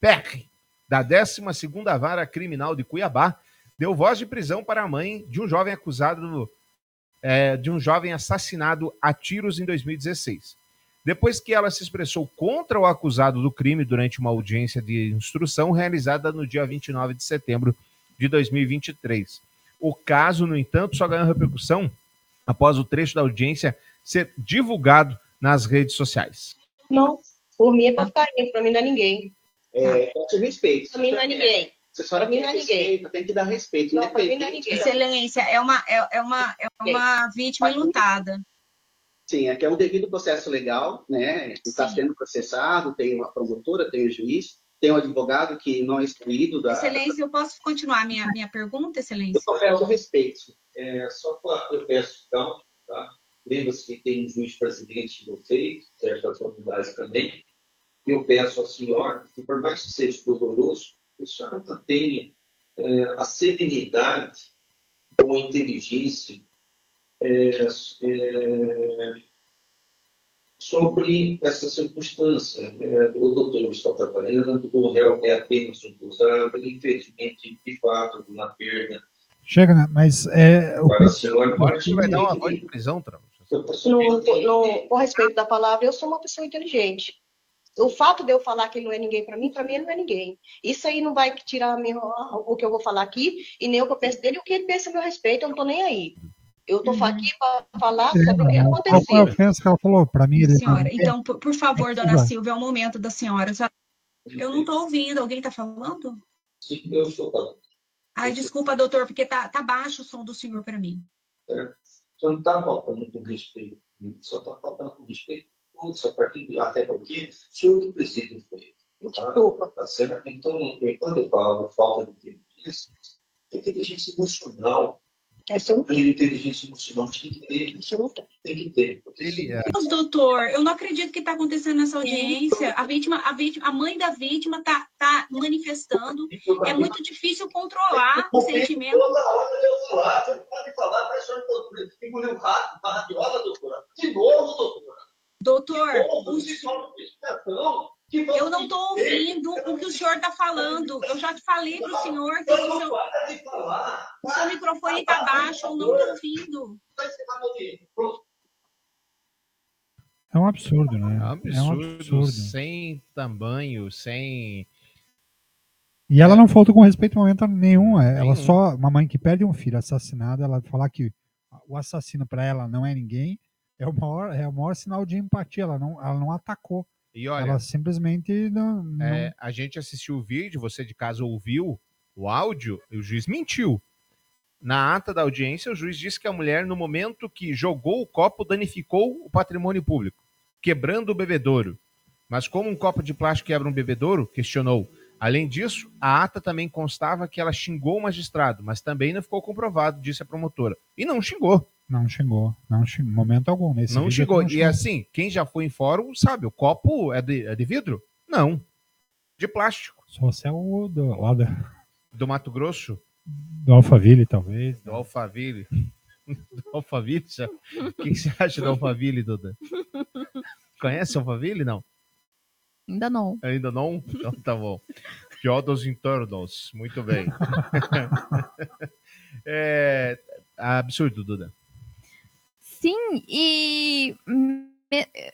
PR, da 12ª Vara Criminal de Cuiabá, deu voz de prisão para a mãe de um jovem acusado é, de um jovem assassinado a tiros em 2016. Depois que ela se expressou contra o acusado do crime durante uma audiência de instrução realizada no dia 29 de setembro de 2023. O caso, no entanto, só ganhou repercussão após o trecho da audiência ser divulgado nas redes sociais. Não, por mim é porcaria, pra mim não é ninguém. É, peço respeito. Pra mim não é ninguém. A senhora quer não é respeito, tem que dar respeito. Não, é independente. Excelência, é uma, é, é uma, é uma vítima lutada. Sim, aqui é um devido processo legal, né? Está sendo processado, tem uma promotora, tem o juiz, tem um advogado que não é excluído da. Excelência, eu posso continuar minha, minha pergunta, Excelência? Eu só peço respeito. É, só pra, eu peço, então, tá? Lembra-se que tem um juiz presidente de vocês, certas autoridades também. Eu peço à senhora que, por mais que seja doloroso, que a senhora tenha é, a serenidade com a inteligência é, é, sobre essa circunstância. É, o doutor está trabalhando, o réu é apenas um cruzado, infelizmente, de fato, uma perda. Chega, né? Mas é. O... Para a senhora, Agora você vai dar uma voz de prisão, no, com respeito da palavra, eu sou uma pessoa inteligente. O fato de eu falar que ele não é ninguém para mim, para mim ele não é ninguém. Isso aí não vai tirar minha, o que eu vou falar aqui e nem o que eu penso dele, o que ele pensa a meu respeito, eu não estou nem aí. Eu estou aqui para falar sobre o que Qual foi a aconteceu. ofensa que ela falou? Para mim, ele. Senhora, então, por, por favor, dona Vai. Silvia, é o momento da senhora. Eu não estou ouvindo. Alguém está falando? Sim, eu estou falando. Ai, desculpa, doutor, porque tá, tá baixo o som do senhor para mim. certo? Só não está faltando com respeito, só está faltando com respeito. Putz, a partir de, até porque o senhor que preside foi. Tá, tá certo? Então, quando eu falo falta de inteligência, é inteligência emocional. Essa eu inteligência emocional tem que ter. Tem que ter. Ele, é, Mas, doutor, eu não acredito que está acontecendo nessa audiência. A vítima, a vítima, a mãe da vítima está tá manifestando. É muito difícil controlar o sentimento. Toda hora eu falar, você não pode falar, para a senhora engolir um rato, uma radiola, doutora. De novo, doutora. Doutor, eu não estou ouvindo o que o senhor está falando. Eu já te falei para o senhor que o seu, o seu microfone está baixo, eu não estou ouvindo. É um absurdo, né? é um É um absurdo, absurdo. sem tamanho, sem. E ela não faltou com respeito em momento nenhum. é, Ela só. Uma mãe que perde um filho assassinado, ela falar que o assassino para ela não é ninguém, é o maior, é o maior sinal de empatia. Ela não, ela não atacou. E olha, ela simplesmente não. não- É, a gente assistiu o vídeo, você de casa ouviu o áudio, e o juiz mentiu. Na ata da audiência, o juiz disse que a mulher, no momento que jogou o copo, danificou o patrimônio público, quebrando o bebedouro. Mas como um copo de plástico quebra um bebedouro? Questionou. Além disso, a ata também constava que ela xingou o magistrado, mas também não ficou comprovado, disse a promotora. E não xingou. Não chegou. Não. Momento algum. Nesse não vídeo chegou. não E assim, quem já foi em fórum sabe, o copo é de, é de vidro? Não. De plástico. Só se é o do, lá da, Do Mato Grosso? do Alphaville, talvez. Do Alphaville. *laughs* Do Alphaville? já- O que, que você acha do Alphaville, Duda? Conhece o Alphaville? Não. Ainda não. Ainda não? Então tá bom. Piodos internos. Muito bem. *laughs* é absurdo, Duda. Sim, e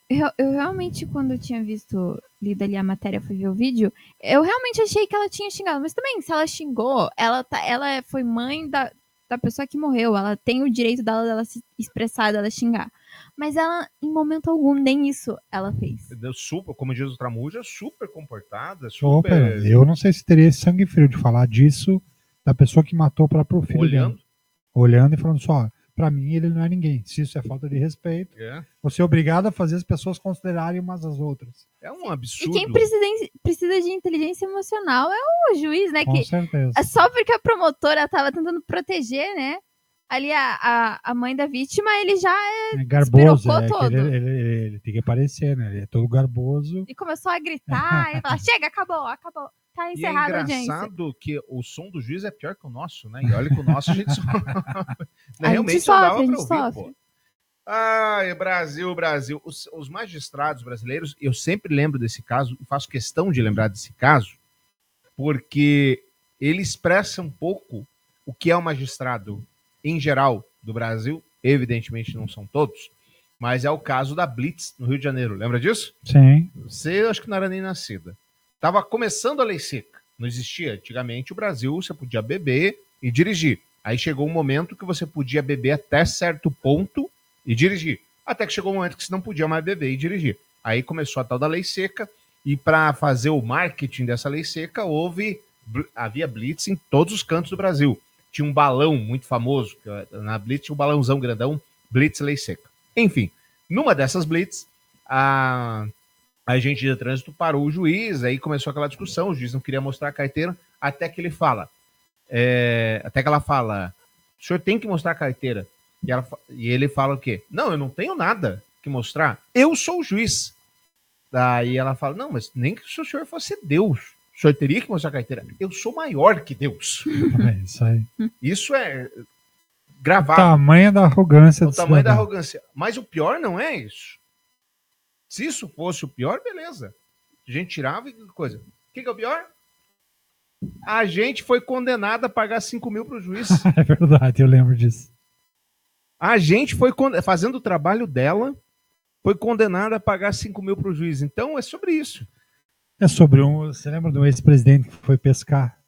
eu, eu realmente, quando eu tinha visto, lido ali a matéria, fui ver o vídeo, eu realmente achei que ela tinha xingado. Mas também, se ela xingou, ela, tá, ela foi mãe da, da pessoa que morreu. Ela tem o direito dela, dela se expressar, dela xingar. Mas ela, em momento algum, nem isso ela fez. Deu Super, como diz o Tramuja, super comportada, super. Opa, eu não sei se teria esse sangue frio de falar disso da pessoa que matou o próprio filho Olhando. dela. Olhando e falando só, pra mim ele não é ninguém. Se isso é falta de respeito, É, você é obrigado a fazer as pessoas considerarem umas às outras. é um E absurdo. quem precisa, precisa de inteligência emocional é o juiz, né? Com que, certeza. É só porque a promotora tava tentando proteger, né? Ali a, a, a mãe da vítima, ele já é, É garboso, despirocou é, todo. ele, ele- ele tem que aparecer, né? Ele é todo garboso. E começou a gritar *laughs* e falar: chega, acabou, acabou. Tá é encerrada a audiência. engraçado que o som do juiz é pior que o nosso, né? E olha que o nosso a gente só. *laughs* *laughs* A Realmente gente só dava sofre, a pra gente ouvir, sofre. pô. Ai, Brasil, Brasil. Os, os magistrados brasileiros, eu sempre lembro desse caso, e faço questão de lembrar desse caso, porque ele expressa um pouco o que é o magistrado em geral do Brasil. Evidentemente não são todos, mas é o caso da Blitz no Rio de Janeiro. Lembra disso? Sim. Você acho que não era nem nascida. Tava começando a lei seca. Não existia. Antigamente, o Brasil, você podia beber e dirigir. Aí chegou um momento que você podia beber até certo ponto e dirigir. Até que chegou um momento que você não podia mais beber e dirigir. Aí começou a tal da lei seca. E para fazer o marketing dessa lei seca, houve havia blitz em todos os cantos do Brasil. Tinha um balão muito famoso, eh, na blitz tinha um balãozão grandão, blitz lei seca. Enfim, numa dessas blitz, a A agente de trânsito parou o juiz, aí começou aquela discussão, o juiz não queria mostrar a carteira, até que ele fala, é, até que ela fala, o senhor tem que mostrar a carteira. E, ela, e ele fala o quê? Não, eu não tenho nada que mostrar, eu sou o juiz. Daí ela fala, não, mas nem que se o senhor fosse Deus, o senhor teria que mostrar a carteira. Eu sou maior que Deus. É isso aí. Isso é gravado. Tamanho da arrogância o do tamanho da arrogância. Mas o pior não é isso. Se isso fosse o pior, beleza. A gente tirava e coisa. O que, que é o pior? A gente foi condenado a pagar 5 mil para o juiz. *laughs* É verdade, eu lembro disso. A gente foi fazendo o trabalho dela, foi condenada a pagar 5 mil para o juiz. Então é sobre isso. É sobre um. Você lembra do ex-presidente que foi pescar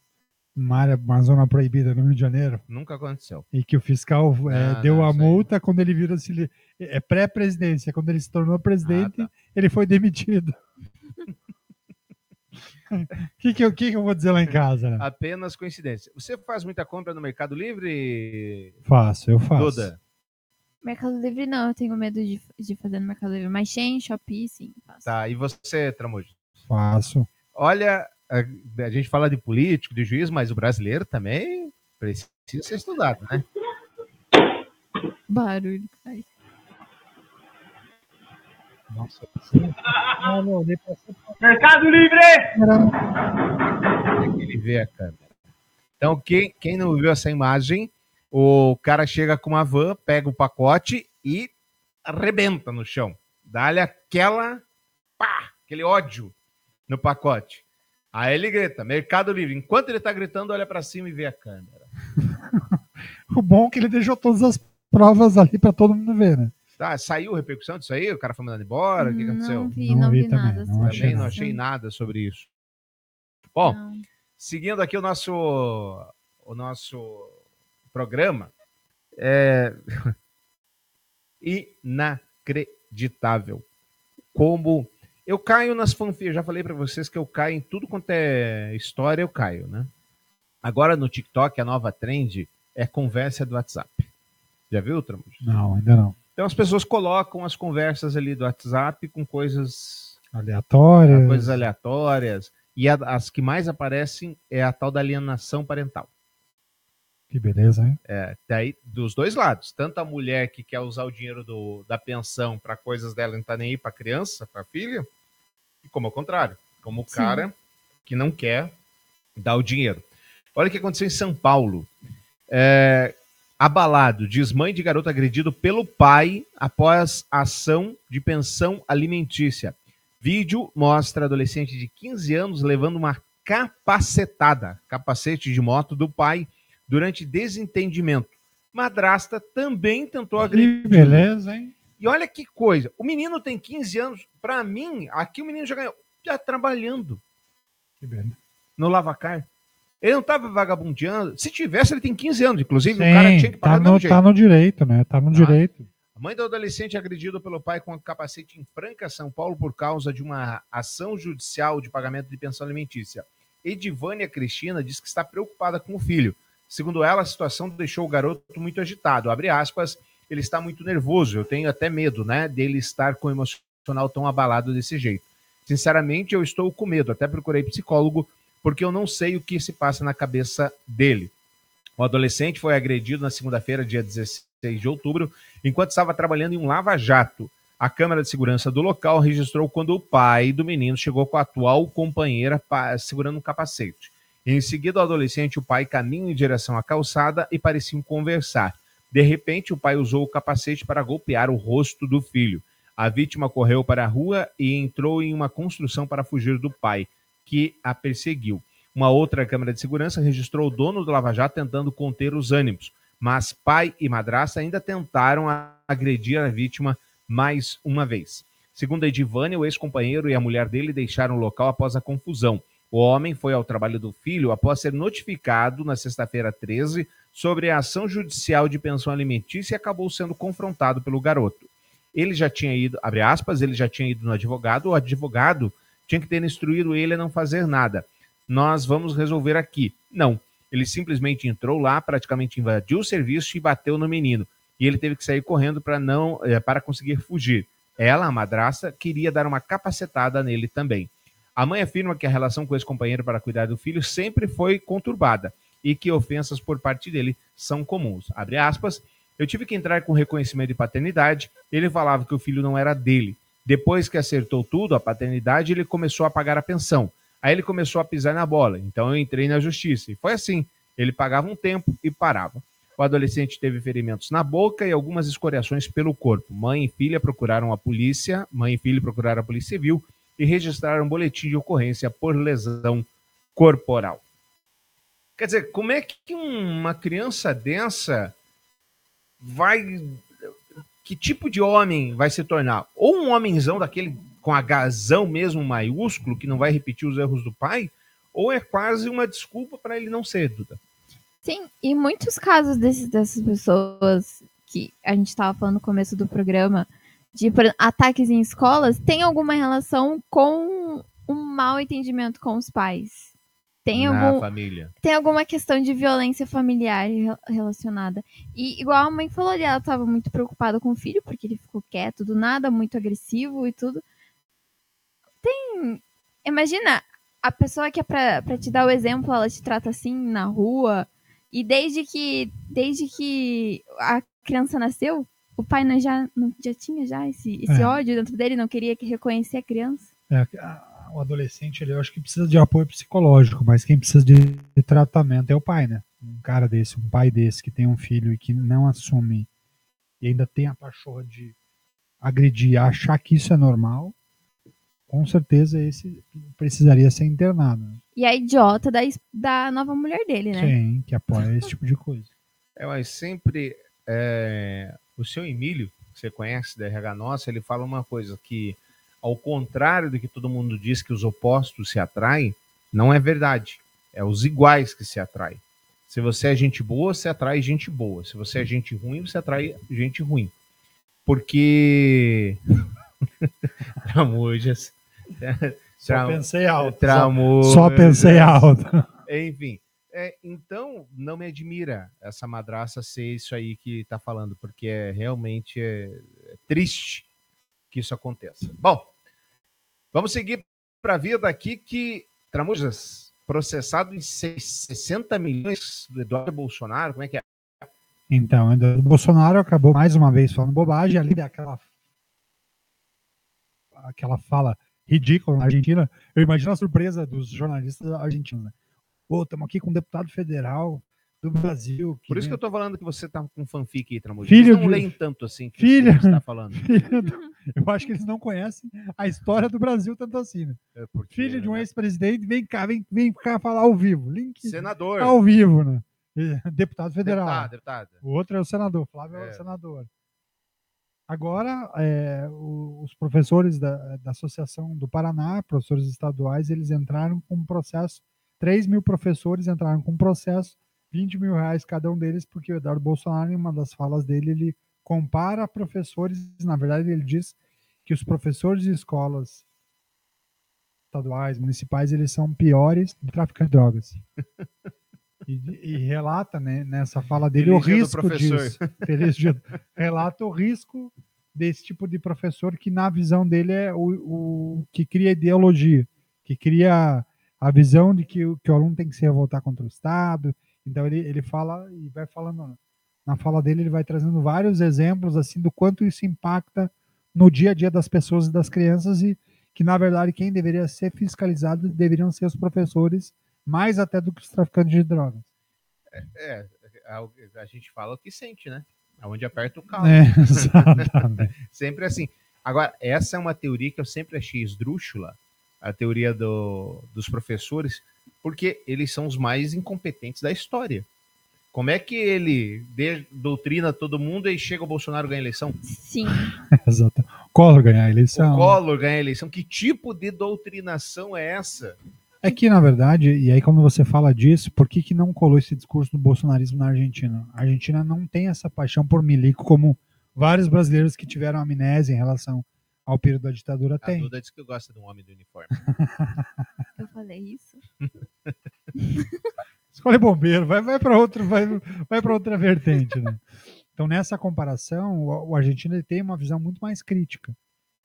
numa área, uma zona proibida no Rio de Janeiro? Nunca aconteceu. E que o fiscal é, Ah, deu não, a isso aí. multa quando ele virou se ele- é pré-presidência, quando ele se tornou presidente, Ah, tá. ele foi demitido. O *laughs* que, que, eu- que, que eu vou dizer lá em casa? Né? Apenas coincidência. Você faz muita compra no Mercado Livre? Faço, eu faço. Duda? Mercado Livre não, eu tenho medo de, de fazer no Mercado Livre. Mas Shein, Shopee, sim. faço. Tá, e você, Tramujo? Faço. Olha, a, a gente fala de político, de juiz, mas o brasileiro também precisa ser estudado, né? Barulho. Ai. Nossa. Ah, não, passou. Mercado Livre! Ele vê a câmera. Então, quem, quem não viu essa imagem, o cara chega com uma van, pega o pacote e arrebenta no chão. Dá-lhe aquela. pá, aquele ódio no pacote. Aí ele grita, Mercado Livre. Enquanto ele tá gritando, olha pra cima e vê a câmera. *laughs* O bom é que ele deixou todas as provas ali pra todo mundo ver, né? Tá, saiu repercussão disso aí? O cara foi mandado embora? O que aconteceu? Não vi, não, vi, nada. não sobre achei Também não nada. achei nada sobre isso. Bom, Não. seguindo aqui o nosso, o nosso programa, é *laughs* inacreditável como eu caio nas fanfics. Já falei pra vocês que eu caio em tudo quanto é história, eu caio, né? Agora no TikTok a nova trend é conversa do WhatsApp. Já viu, Tramujo? Não, ainda não. Então as pessoas colocam as conversas ali do WhatsApp com coisas Aleatório. coisas aleatórias. E a- as que mais aparecem é a tal da alienação parental. Que beleza, hein? É, daí, dos dois lados. Tanto a mulher que quer usar o dinheiro do- da pensão para coisas dela não tá nem aí para criança, para filha, e como ao contrário. Como o Sim. cara que não quer dar o dinheiro. Olha o que aconteceu em São Paulo. É, abalado, diz mãe de garoto agredido pelo pai após ação de pensão alimentícia. Vídeo mostra adolescente de 15 anos levando uma capacetada, capacete de moto do pai, durante desentendimento. Madrasta também tentou Que agredir. beleza, hein? E olha que coisa, o menino tem 15 anos, pra mim, aqui o menino já ganhou, já trabalhando Que beleza. no Lavacar. Ele não tava vagabundeando. Se tivesse, ele tem 15 anos. Inclusive, Sim, o cara tinha que pagar tá, do mesmo no, jeito. tá no direito, né? Tá no direito. A mãe do adolescente é agredida pelo pai com capacete em Franca, São Paulo, por causa de uma ação judicial de pagamento de pensão alimentícia. Edivânia Cristina diz que está preocupada com o filho. Segundo ela, a situação deixou o garoto muito agitado. Abre aspas, ele está muito nervoso. Eu tenho até medo, né, dele estar com o emocional tão abalado desse jeito. Sinceramente, eu estou com medo. Até procurei psicólogo porque eu não sei o que se passa na cabeça dele. O adolescente foi agredido na segunda-feira, dia 16 de outubro, enquanto estava trabalhando em um lava-jato. A câmera de segurança do local registrou quando o pai do menino chegou com a atual companheira pa- segurando um capacete. Em seguida, o adolescente e o pai caminham em direção à calçada e pareciam conversar. De repente, o pai usou o capacete para golpear o rosto do filho. A vítima correu para a rua e entrou em uma construção para fugir do pai, que a perseguiu. Uma outra câmera de segurança registrou o dono do Lava Jato tentando conter os ânimos, mas pai e madrasta ainda tentaram agredir a vítima mais uma vez. Segundo a Edivânia, o ex-companheiro e a mulher dele deixaram o local após a confusão. O homem foi ao trabalho do filho após ser notificado na sexta-feira 13 sobre a ação judicial de pensão alimentícia e acabou sendo confrontado pelo garoto. Ele já tinha ido, abre aspas, ele já tinha ido no advogado, o advogado tinha que ter instruído ele a não fazer nada. Nós vamos resolver aqui. Não. Ele simplesmente entrou lá, praticamente invadiu o serviço e bateu no menino. E ele teve que sair correndo para não, eh, para conseguir fugir. Ela, a madrasta, queria dar uma capacetada nele também. A mãe afirma que a relação com esse companheiro para cuidar do filho sempre foi conturbada e que ofensas por parte dele são comuns. Abre aspas. Eu tive que entrar com reconhecimento de paternidade. Ele falava que o filho não era dele. Depois que acertou tudo, a paternidade, ele começou a pagar a pensão. Aí ele começou a pisar na bola. Então eu entrei na justiça. E foi assim. Ele pagava um tempo e parava. O adolescente teve ferimentos na boca e algumas escoriações pelo corpo. Mãe e filha procuraram a polícia, mãe e filho procuraram a polícia civil e registraram um boletim de ocorrência por lesão corporal. Quer dizer, como é que uma criança dessa vai. Que tipo de homem vai se tornar? Ou um homenzão daquele com a gazão mesmo maiúsculo, que não vai repetir os erros do pai, ou é quase uma desculpa para ele não ser, Duda? Sim, e muitos casos dessas pessoas que a gente estava falando no começo do programa, de ataques em escolas, tem alguma relação com um mau entendimento com os pais. Tem, Na algum, família. tem alguma questão de violência familiar re- relacionada. E igual a mãe falou ali, ela estava muito preocupada com o filho, porque ele ficou quieto, do nada, muito agressivo e tudo. Tem. Imagina, a pessoa que é pra, pra te dar o exemplo, ela te trata assim na rua. E desde que. Desde que a criança nasceu, o pai não já, não, já tinha já esse, esse É. ódio dentro dele, não queria que reconhecer a criança. É, o adolescente, ele, eu acho que precisa de apoio psicológico, mas quem precisa de, de tratamento é o pai, né? Um cara desse, um pai desse que tem um filho e que não assume e ainda tem a pachorra de agredir, achar que isso é normal, com certeza esse precisaria ser internado. E a idiota da, da nova mulher dele, né? Sim, que apoia esse tipo de coisa. É, mas sempre. É, o seu Emílio, que você conhece da RH Nossa, ele fala uma coisa que, ao contrário do que todo mundo diz que os opostos se atraem, não é verdade. É os iguais que se atraem. Se você é gente boa, você atrai gente boa. Se você é gente ruim, você atrai gente ruim. Porque. *laughs* Tramujas. Só pensei alto. Tramujas. Só pensei alto. Enfim. É, então, não me admira essa madraça ser isso aí que tá falando, porque é realmente é, é triste que isso aconteça. Bom, vamos seguir para a vida aqui que Tramujas, processado em 60 milhões do Eduardo Bolsonaro, como é que é? Então, o Bolsonaro acabou mais uma vez falando bobagem ali daquela aquela fala ridícula na Argentina. Eu imagino a surpresa dos jornalistas argentinos. Né? Pô, estamos aqui com um deputado federal do Brasil. Por isso que vem- eu tô falando que você tá com fanfic aí, Tramujas. Filho Eles não de- leem tanto assim que filho, você está *laughs* falando. filho do- eu acho que eles não conhecem a história do Brasil tanto assim. né? É porque, Filho de um né? ex-presidente, vem cá, vem, vem cá falar ao vivo. Link Senador. ao vivo, né? *laughs* Deputado federal. Deputado, deputado. O outro é o senador, Flávio é, É. o senador. Agora, é, o- os professores da, da Associação do Paraná, professores estaduais, eles entraram com um processo, 3 mil professores entraram com processo, 20 mil reais cada um deles, porque o Eduardo Bolsonaro, em uma das falas dele, ele compara professores, na verdade ele diz que os professores de escolas estaduais, municipais, eles são piores do tráfico de drogas. E, e relata, né, nessa fala dele, Feliz o risco disso. Feliz dia. Relata o risco desse tipo de professor que, na visão dele, é o, o que cria ideologia, que cria a visão de que, o- que o aluno tem que se revoltar contra o Estado. Então, ele, ele fala e vai falando. Na fala dele, ele vai trazendo vários exemplos assim do quanto isso impacta no dia a dia das pessoas e das crianças e que, na verdade, quem deveria ser fiscalizado deveriam ser os professores, mais até do que os traficantes de drogas. É, a, a gente fala o que sente, né? Aonde aperta o carro. É, *laughs* sempre assim. Agora, essa é uma teoria que eu sempre achei esdrúxula, a teoria do, dos professores, porque eles são os mais incompetentes da história. Como é que ele de- doutrina todo mundo e chega o Bolsonaro ganha a eleição? Sim. *laughs* Exato. Collor ganhar a eleição. O Collor ganha a eleição. Que tipo de doutrinação é essa? É que, na verdade, e aí quando você fala disso, por que, que não colou esse discurso do bolsonarismo na Argentina? A Argentina não tem essa paixão por milico como vários brasileiros que tiveram amnésia em relação ao período da ditadura A têm. Duda diz que gosta de um homem do uniforme. *laughs* Eu falei isso. *laughs* Escolhe bombeiro, vai, vai para outro, vai, vai para outra vertente, né? Então, nessa comparação, o, o argentino ele tem uma visão muito mais crítica.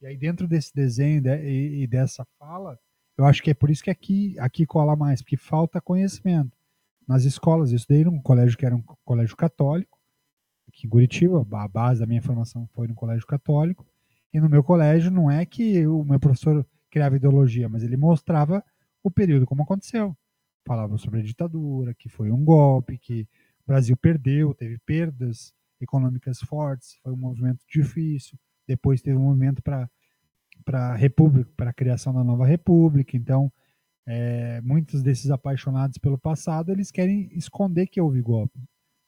E aí, dentro desse desenho de, e, e, dessa fala, eu acho que é por isso que aqui, aqui cola mais, porque falta conhecimento. Nas escolas, eu estudei num colégio que era um colégio católico, aqui em Curitiba, a base da minha formação foi no colégio católico, e no meu colégio não é que o meu professor criava ideologia, mas ele mostrava o período como aconteceu. Falava sobre a ditadura, que foi um golpe, que o Brasil perdeu, teve perdas econômicas fortes, foi um movimento difícil. Depois teve um movimento para para a república, para a criação da nova república. Então, é, muitos desses apaixonados pelo passado, eles querem esconder que houve golpe.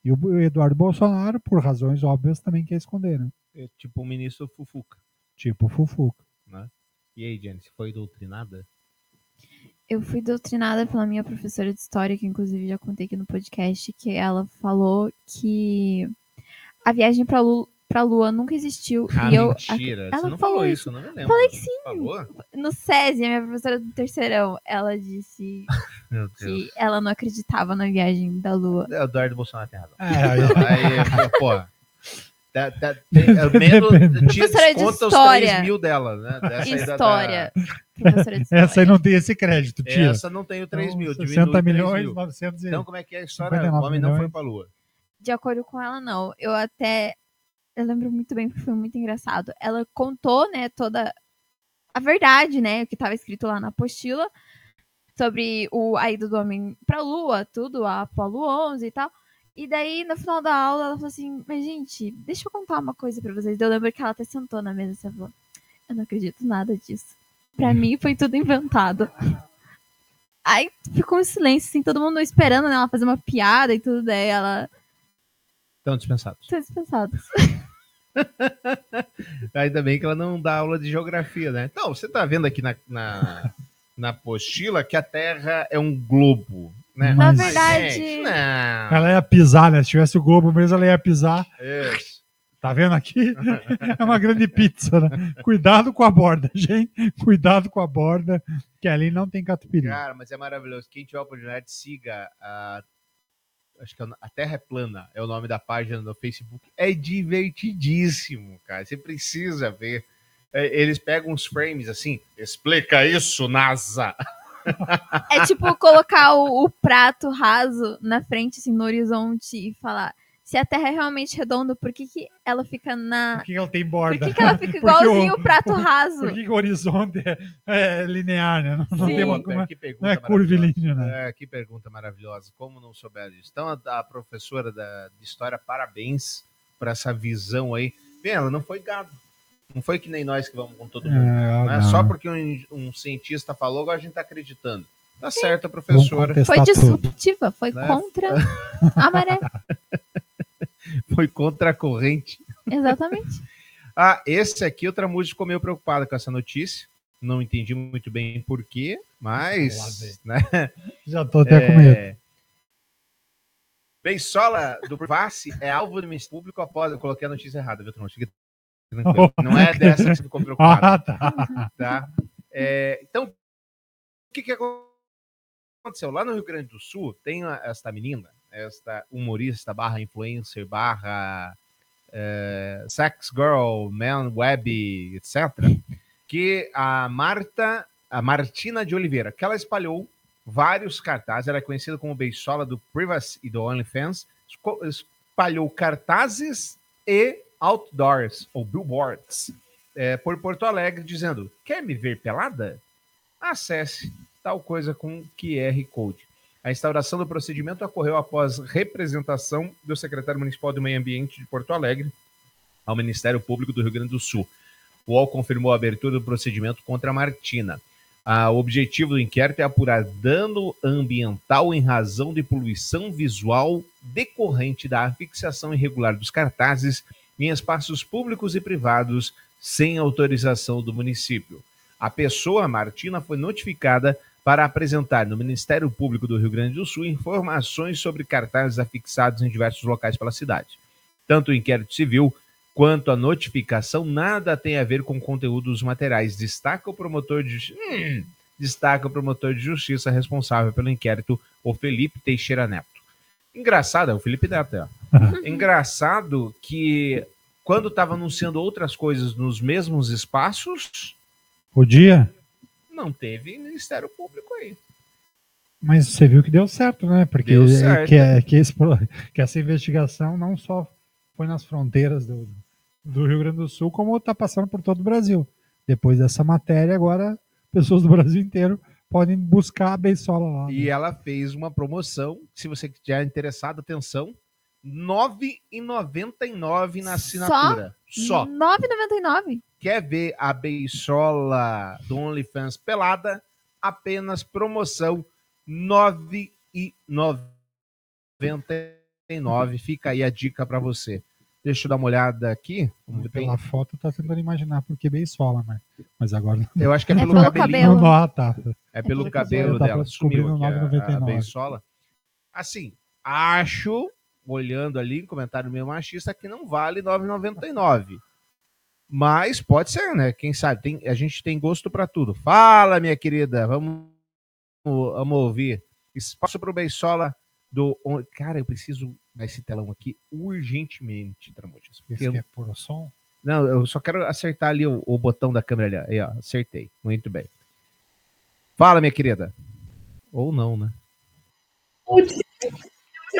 E o Eduardo Bolsonaro, por razões óbvias, também quer esconder, né? É tipo o ministro Fufuca. Tipo Fufuca. Né? E aí, Jenny, você foi doutrinada? Eu fui doutrinada pela minha professora de história, que inclusive já contei aqui no podcast, que ela falou que a viagem para Lula pra Lua nunca existiu. Ah, e eu, mentira. Ela Você não falou falou isso, não me lembro. Falei que sim. Falou? No SESI, a minha professora do terceirão, ela disse *laughs* que ela não acreditava na viagem da Lua. É, O Eduardo Bolsonaro tem razão. É, aí- aí, pô. Tá, tá, tem, é, *laughs* menos, tira, Professora de desconta os história. 3 mil dela, né? Dessa da- História. da-. Essa aí não tem esse crédito, tira. Essa não tem o 3 mil, Então, diminui 60 3 milhões, mil. 900 e- Então, como é que é a história? O 59 homem não foi milhões. pra lua. De acordo com ela, não. Eu até. Eu lembro muito bem, porque foi muito engraçado. Ela contou, né, toda a verdade, né, o que estava escrito lá na apostila sobre o, a ida do homem pra Lua, tudo, a Apolo 11 e tal. E daí, no final da aula, ela falou assim: Mas, gente, deixa eu contar uma coisa pra vocês. Eu lembro que ela até sentou na mesa e falou: Eu não acredito nada disso. Pra mim, foi tudo inventado. *laughs* Aí ficou um silêncio, assim, todo mundo esperando né, ela fazer uma piada e tudo. Daí ela. Estão dispensados. Estão dispensados. *laughs* Ainda bem que ela não dá aula de geografia, né? Então, você tá vendo aqui na, na, na apostila que a Terra é um globo, né? Na Mas, verdade- gente. Ela ia pisar, né? Se tivesse o Globo mesmo, ela ia pisar. Isso. Tá vendo aqui? *laughs* É uma grande pizza, né? Cuidado com a borda, gente. Cuidado com a borda, que ali não tem catupiry. Cara, mas é maravilhoso. Quem tiver a oportunidade, siga a. Acho que é a Terra é Plana é o nome da página no Facebook. É divertidíssimo, cara. Você precisa ver. É, Eles pegam uns frames assim. Explica isso, NASA. *laughs* É tipo colocar o, o prato raso na frente, assim, no horizonte e falar. Se a Terra é realmente redonda, por que, que ela fica na. Por que ela tem borda? Por que, que ela fica *laughs* igualzinho o prato raso? Por que, que o horizonte é, é linear, né? Não, não tem uma, não é- que não pergunta é curvilíneo, maravilhosa. né? É, que pergunta maravilhosa. Como não souber disso? Então, a, a professora da, de história, parabéns por essa visão aí. Bem, ela não foi gado. Não foi que nem nós que vamos com todo mundo. É, né? não. Só porque um, um cientista falou, agora a gente tá acreditando. Tá certo, a professora. Foi disruptiva, foi Né? contra *laughs* a maré. Foi contra a corrente. Exatamente. *laughs* Ah, esse aqui o Tramujo ficou meio preocupado com essa notícia. Não entendi muito bem porquê, mas. Né? *laughs* Já tô até com É, medo. Beisola do Privacy é alvo do Ministério Público após. Eu coloquei a notícia errada, viu, Tramujo? Tranquilo. Não é *laughs* dessa que você ficou preocupado. Ah, tá. tá? É, então, o que, que aconteceu? Lá no Rio Grande do Sul, tem esta menina, esta humorista barra influencer, barra é, sex girl, man web, etc., que a Marta, a Martina de Oliveira, que ela espalhou vários cartazes, ela é conhecida como beisola do Privacy e do OnlyFans, espalhou cartazes e outdoors, ou billboards, é, por Porto Alegre, dizendo: quer me ver pelada? Acesse tal coisa com QR Code. A instauração do procedimento ocorreu após representação do secretário municipal do Meio Ambiente de Porto Alegre ao Ministério Público do Rio Grande do Sul. O UOL confirmou a abertura do procedimento contra a Martina. Ah, o objetivo do inquérito é apurar dano ambiental em razão de poluição visual decorrente da fixação irregular dos cartazes em espaços públicos e privados sem autorização do município. A pessoa, Martina, foi notificada para apresentar no Ministério Público do Rio Grande do Sul informações sobre cartazes afixados em diversos locais pela cidade. Tanto o inquérito civil quanto a notificação nada tem a ver com conteúdo dos materiais, destaca o promotor de Hum, destaca o promotor de justiça responsável pelo inquérito, o Felipe Teixeira Neto. Engraçado, é o Felipe Neto, é. Engraçado que quando estava anunciando outras coisas nos mesmos espaços, Podia, não teve Ministério Público aí. mas você viu que deu certo, né? Porque Deu é- certo. Que, é- que, esse que essa investigação não só foi nas fronteiras do, do Rio Grande do Sul, como está passando por todo o Brasil. Depois dessa matéria, agora pessoas do Brasil inteiro podem buscar a Beisola lá. né? E ela fez uma promoção, se você estiver interessado, atenção, 9,99 na assinatura. Só. 9,99. Quer ver a beisola do OnlyFans pelada? Apenas promoção R$ 9,99. Fica aí a dica para você. Deixa eu dar uma olhada aqui. Vamos ver, tem- Pela foto, tá tentando imaginar por que Beisola, mas, mas agora. Eu acho que é É pelo, pelo cabelinho. cabelo. Ah, tá. É pelo pelo cabelo cabelo. Dela. Sumiu aqui a, a 9,99. beisola. Assim, acho, olhando ali, comentário meio machista, que não vale 9,99. Mas pode ser, né? Quem sabe? Tem, a gente tem gosto para tudo. Fala, minha querida. Vamos, vamos ouvir. Espaço pro Beisola do. on- Cara, eu preciso desse telão aqui urgentemente, Tramujas. porque Esse eu- é por som. não, eu só quero acertar ali o, o botão da câmera ali. Aí, ó, acertei. Muito bem. Fala, minha querida. Ou não, né? De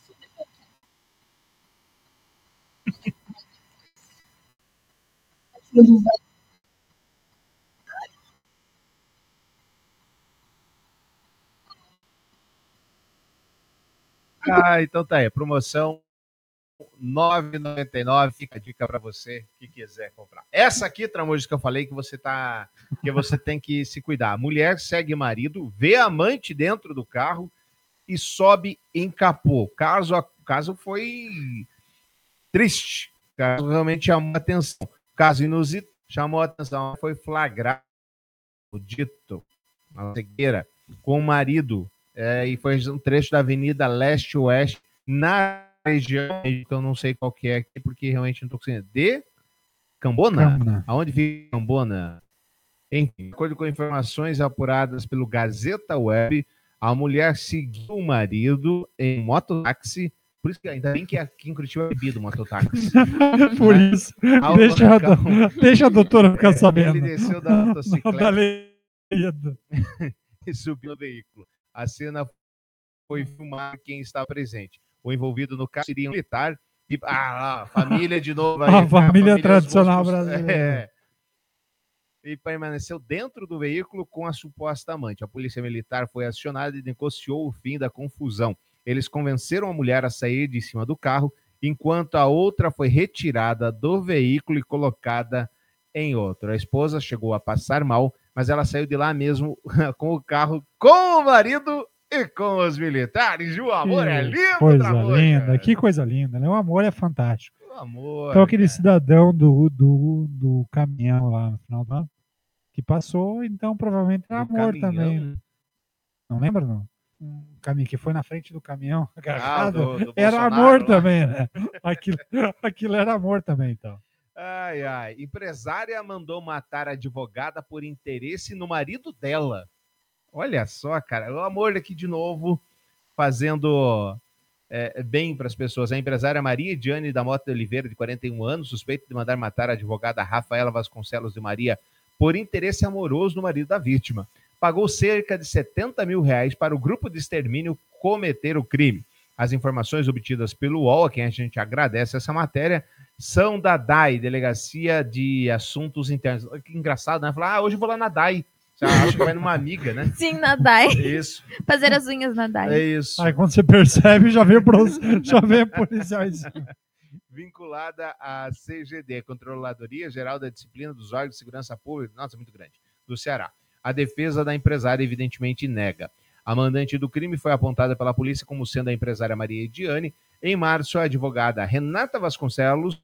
Ah, então tá aí. Promoção 9,99. Fica a dica para você que quiser comprar. Essa aqui, Tramujas, que eu falei que você tá, que você tem que se cuidar. Mulher segue marido, vê amante dentro do carro e sobe em capô. Caso caso foi triste. Caso realmente chamou atenção. Caso inusitado, chamou atenção. Foi flagrado, dito, na cegueira, com o marido. é, e foi um trecho da Avenida Leste-Oeste, na região, que eu não sei qual que é aqui, porque realmente não estou conseguindo. De Cambona? Cambona. Aonde fica Cambona? Enfim, de acordo com informações apuradas pelo Gazeta Web, a mulher seguiu o marido em mototáxi. Por isso que ainda bem que aqui em Curitiba é bebido mototáxi. *laughs* Por isso. Ao Deixa a, deixa a doutora ficar sabendo. Ele desceu da motocicleta *laughs* e subiu no veículo. A cena foi filmada quem está presente. O envolvido no caso seria um militar. E, ah, lá, família de novo. *laughs* aí, A né? família os tradicional rostos- brasileira. É. E permaneceu dentro do veículo com a suposta amante. A polícia militar foi acionada e negociou o fim da confusão. Eles convenceram a mulher a sair de cima do carro, enquanto a outra foi retirada do veículo e colocada em outro. A esposa chegou a passar mal, mas ela saiu de lá mesmo *laughs* com o carro, com o marido e com os militares. O amor é Que lindo, Coisa linda, que coisa linda, né? O amor é fantástico. O amor. Então, aquele cidadão do, do, do caminhão lá no final do ano, que passou, então provavelmente era Do amor caminhão? também. Não lembra, não? Um caminho que foi na frente do caminhão *laughs* agarrado. Ah, do- do era amor lá. também, né? Aquilo, aquilo era amor também, então. Ai, ai. Empresária mandou matar a advogada por interesse no marido dela. Olha só, cara. O amor aqui de novo, fazendo é, bem para as pessoas. A empresária Maria Diane da Mota de Oliveira, de 41 anos, suspeita de mandar matar a advogada Rafaela Vasconcelos de Maria por interesse amoroso no marido da vítima. Pagou cerca de 70 mil reais para o grupo de extermínio cometer o crime. As informações obtidas pelo UOL, a quem a gente agradece essa matéria, são da DAI, Delegacia de Assuntos Internos. Que engraçado, né? Falar, ah, hoje eu vou lá na DAI. Você acha que vai numa amiga, né? *laughs* Sim, na DAI. Isso. Fazer as unhas na DAI. É isso. Aí quando você percebe, já vem, pro, *laughs* já vem policiais. *laughs* vinculada à CGD, Controladoria Geral da Disciplina dos Órgãos de Segurança Pública, nossa, muito grande, do Ceará. A defesa da empresária, evidentemente, nega. A mandante do crime foi apontada pela polícia como sendo a empresária Maria Ediane. Em março, a advogada Renata Vasconcelos,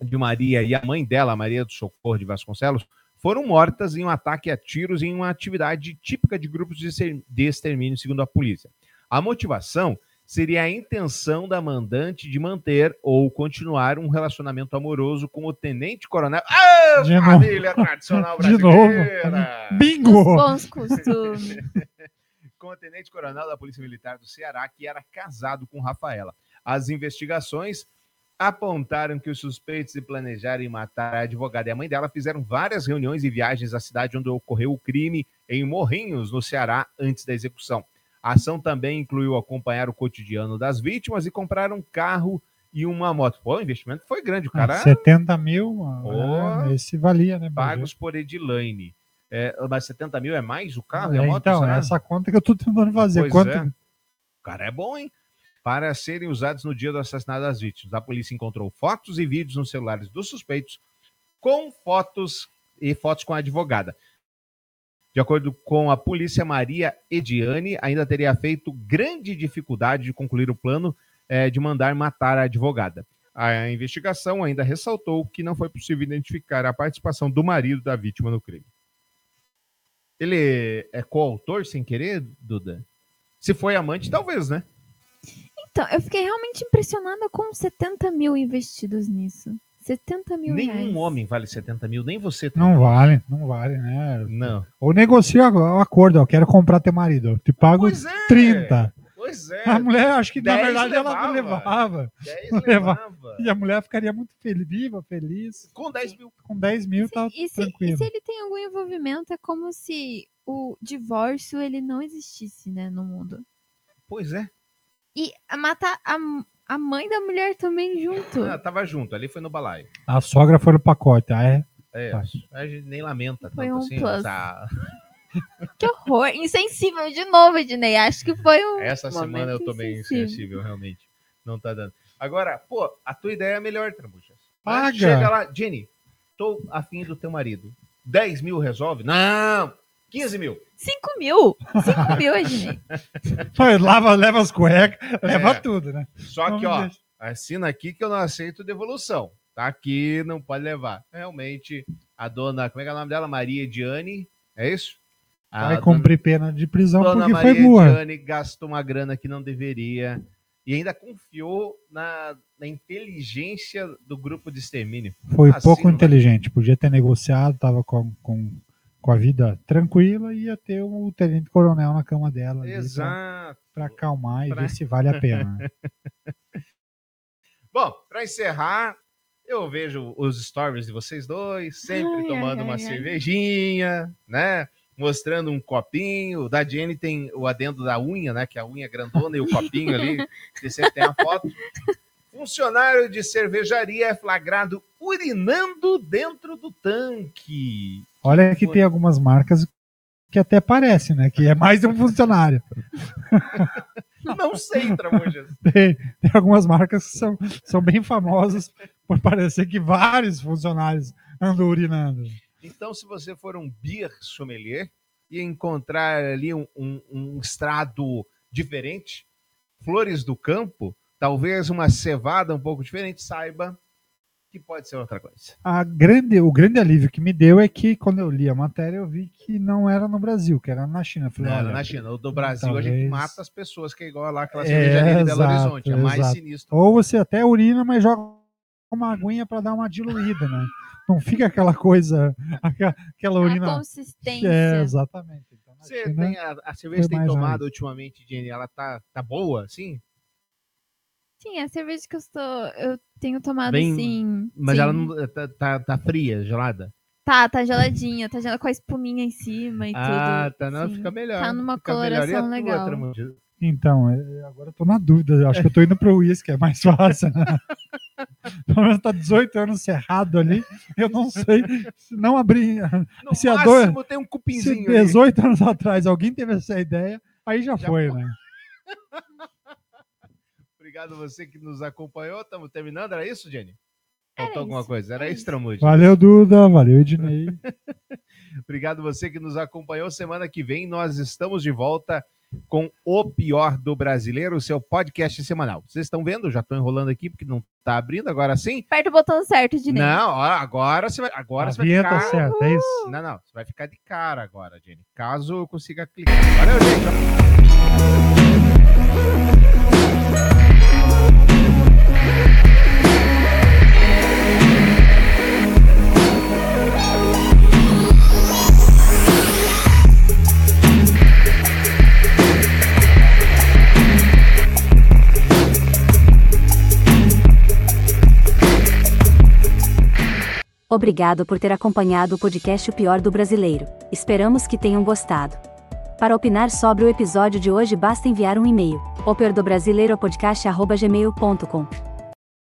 de Maria, e a mãe dela, Maria do Socorro de Vasconcelos, foram mortas em um ataque a tiros em uma atividade típica de grupos de extermínio, segundo a polícia. A motivação seria a intenção da mandante de manter ou continuar um relacionamento amoroso com o tenente-coronel. Ah, De novo. família tradicional *laughs* De novo. brasileira! Bingo! Bons costumes. *laughs* com o tenente-coronel da Polícia Militar do Ceará, que era casado com Rafaela. As investigações apontaram que os suspeitos de planejarem matar a advogada e a mãe dela fizeram várias reuniões e viagens à cidade onde ocorreu o crime, em Morrinhos, no Ceará, antes da execução. A ação também incluiu acompanhar o cotidiano das vítimas e comprar um carro e uma moto. Pô, o investimento foi grande, o cara 70 mil, Ó. é, esse valia, né? pagos por Edilaine. É, mas 70 mil é mais o carro e É, a moto? então, será? essa conta que eu tô tentando fazer. Pois Quanto... é. O cara é bom, hein? Para serem usados no dia do assassinato das vítimas. A polícia encontrou fotos e vídeos nos celulares dos suspeitos com fotos e fotos com a advogada. De acordo com a polícia, Maria Ediane ainda teria feito grande dificuldade de concluir o plano eh, de mandar matar a advogada. A investigação ainda ressaltou que não foi possível identificar a participação do marido da vítima no crime. Ele é coautor sem querer, Duda? Se foi amante, talvez, né? Então, eu fiquei realmente impressionada com 70 mil investidos nisso. 70 mil Nenhum reais. homem vale 70 mil, nem você. Não vale, não vale, né? Não. Ou negocia o acordo, ó, quero comprar teu marido, eu te pago 30. Pois é. A mulher, acho que na 10 verdade ela levava. levava. 10 *laughs* Leva- levava. E a mulher ficaria muito feliz, viva, feliz. Com 10 mil. Com 10 mil tá E se, tranquilo. e se ele tem algum envolvimento, é como se o divórcio ele não existisse, né, no mundo. Pois é. E matar a, a mãe da mulher também junto. Ah, tava junto, ali foi no balaio. A sogra foi no pacote, ah, é? É, Tá. a gente nem lamenta Foi tanto um assim. plus. essa- *laughs* Que horror. Insensível de novo, Ednei. Acho que foi um. Essa semana eu tô bem insensível. insensível, realmente. Não tá dando. Agora, pô, a tua ideia é melhor, Trambuchas. Paga. Chega lá, Jenny, tô afim do teu marido. 10 mil resolve? Não! 15 mil. 5 mil. 5 mil, Ednei. *laughs* Lava, leva as cuecas, leva É. tudo, né? Só Não que, ó, deixa. assina aqui que eu não aceito devolução. Tá aqui, não pode levar. Realmente, a dona, como é que é o nome dela? Maria Diane, é isso? A Vai dona- cumprir pena de prisão Dona porque Maria foi burra. Diane gastou uma grana que não deveria e ainda confiou na, na inteligência do grupo de extermínio. Foi Assim pouco inteligente. Podia ter negociado, tava com, com, com a vida tranquila e ia ter o tenente coronel na cama dela. Exato. Pra acalmar e Pra- ver se vale a pena. né? *laughs* Bom, para encerrar, eu vejo os stories de vocês dois, sempre Ai, tomando ai, uma ai, ai. cervejinha, né? Mostrando um copinho. O da Jenny tem o adendo da unha, né? Que a unha é grandona e o copinho ali, *laughs* que sempre tem a foto. Funcionário de cervejaria é flagrado urinando dentro do tanque. Olha que tem algumas marcas que até parece, né? Que é mais de um funcionário. *laughs* Não sei, Tramujas. *laughs* Tem, tem algumas marcas que são, são bem famosas por parecer que vários funcionários andam urinando. Então, se você for um beer sommelier e encontrar ali um, um, um estrado diferente, flores do campo, talvez uma cevada um pouco diferente, saiba que pode ser outra coisa. A grande, o grande alívio que me deu é que quando eu li a matéria eu vi que não era no Brasil, que era na China. Eu Falei, Não, olha, na China. O do Brasil a talvez- gente mata as pessoas, que é igual lá aquela cervejaria É, de Belo Horizonte. É mais exato. sinistro. Ou você até urina, mas joga uma aguinha para dar uma diluída, né? Não fica aquela coisa, aquela, aquela urina. consistência. É, exatamente. Então, Você China tem a, a cerveja tem tomado raiz. ultimamente, Jenny, ela tá, tá boa, assim? Sim, a cerveja que eu, estou, eu tenho tomado Bem- assim. Mas sim. ela não tá, tá, tá fria, gelada? Tá, tá geladinha, tá gelada com a espuminha em cima e Ah, tudo. tá, não, sim. fica melhor. Tá numa coloração legal. Então, é, agora eu tô na dúvida. Eu acho que eu tô indo pro uísque, é mais fácil. Né? *laughs* Pelo menos tá 18 anos cerrado ali. Eu não sei se não abrir. No se há máximo dois- tem um se cupinzinho ali. 18 anos atrás alguém teve essa ideia, aí já, foi, né? *laughs* Obrigado você que nos acompanhou. Estamos terminando, era isso, Jenny? Faltou alguma coisa? Era isso, Tramujas? Valeu, Duda. Valeu, Ednei. *laughs* Obrigado você que nos acompanhou. Semana que vem nós estamos de volta com O Pior do Brasileiro, o seu podcast semanal. Vocês estão vendo? Já estou enrolando aqui porque não está abrindo, agora sim. Aperta o botão certo, Dinei. Não, ó, agora você vai, agora A você vai ficar... certa, é isso? Não, não, você vai ficar de cara agora, Jenny. Caso eu consiga clicar. Valeu, gente. Obrigado por ter acompanhado o podcast O Pior do Brasileiro. Esperamos que tenham gostado. Para opinar sobre o episódio de hoje basta enviar um e-mail, opiordobrasileiropodcast.gmail.com.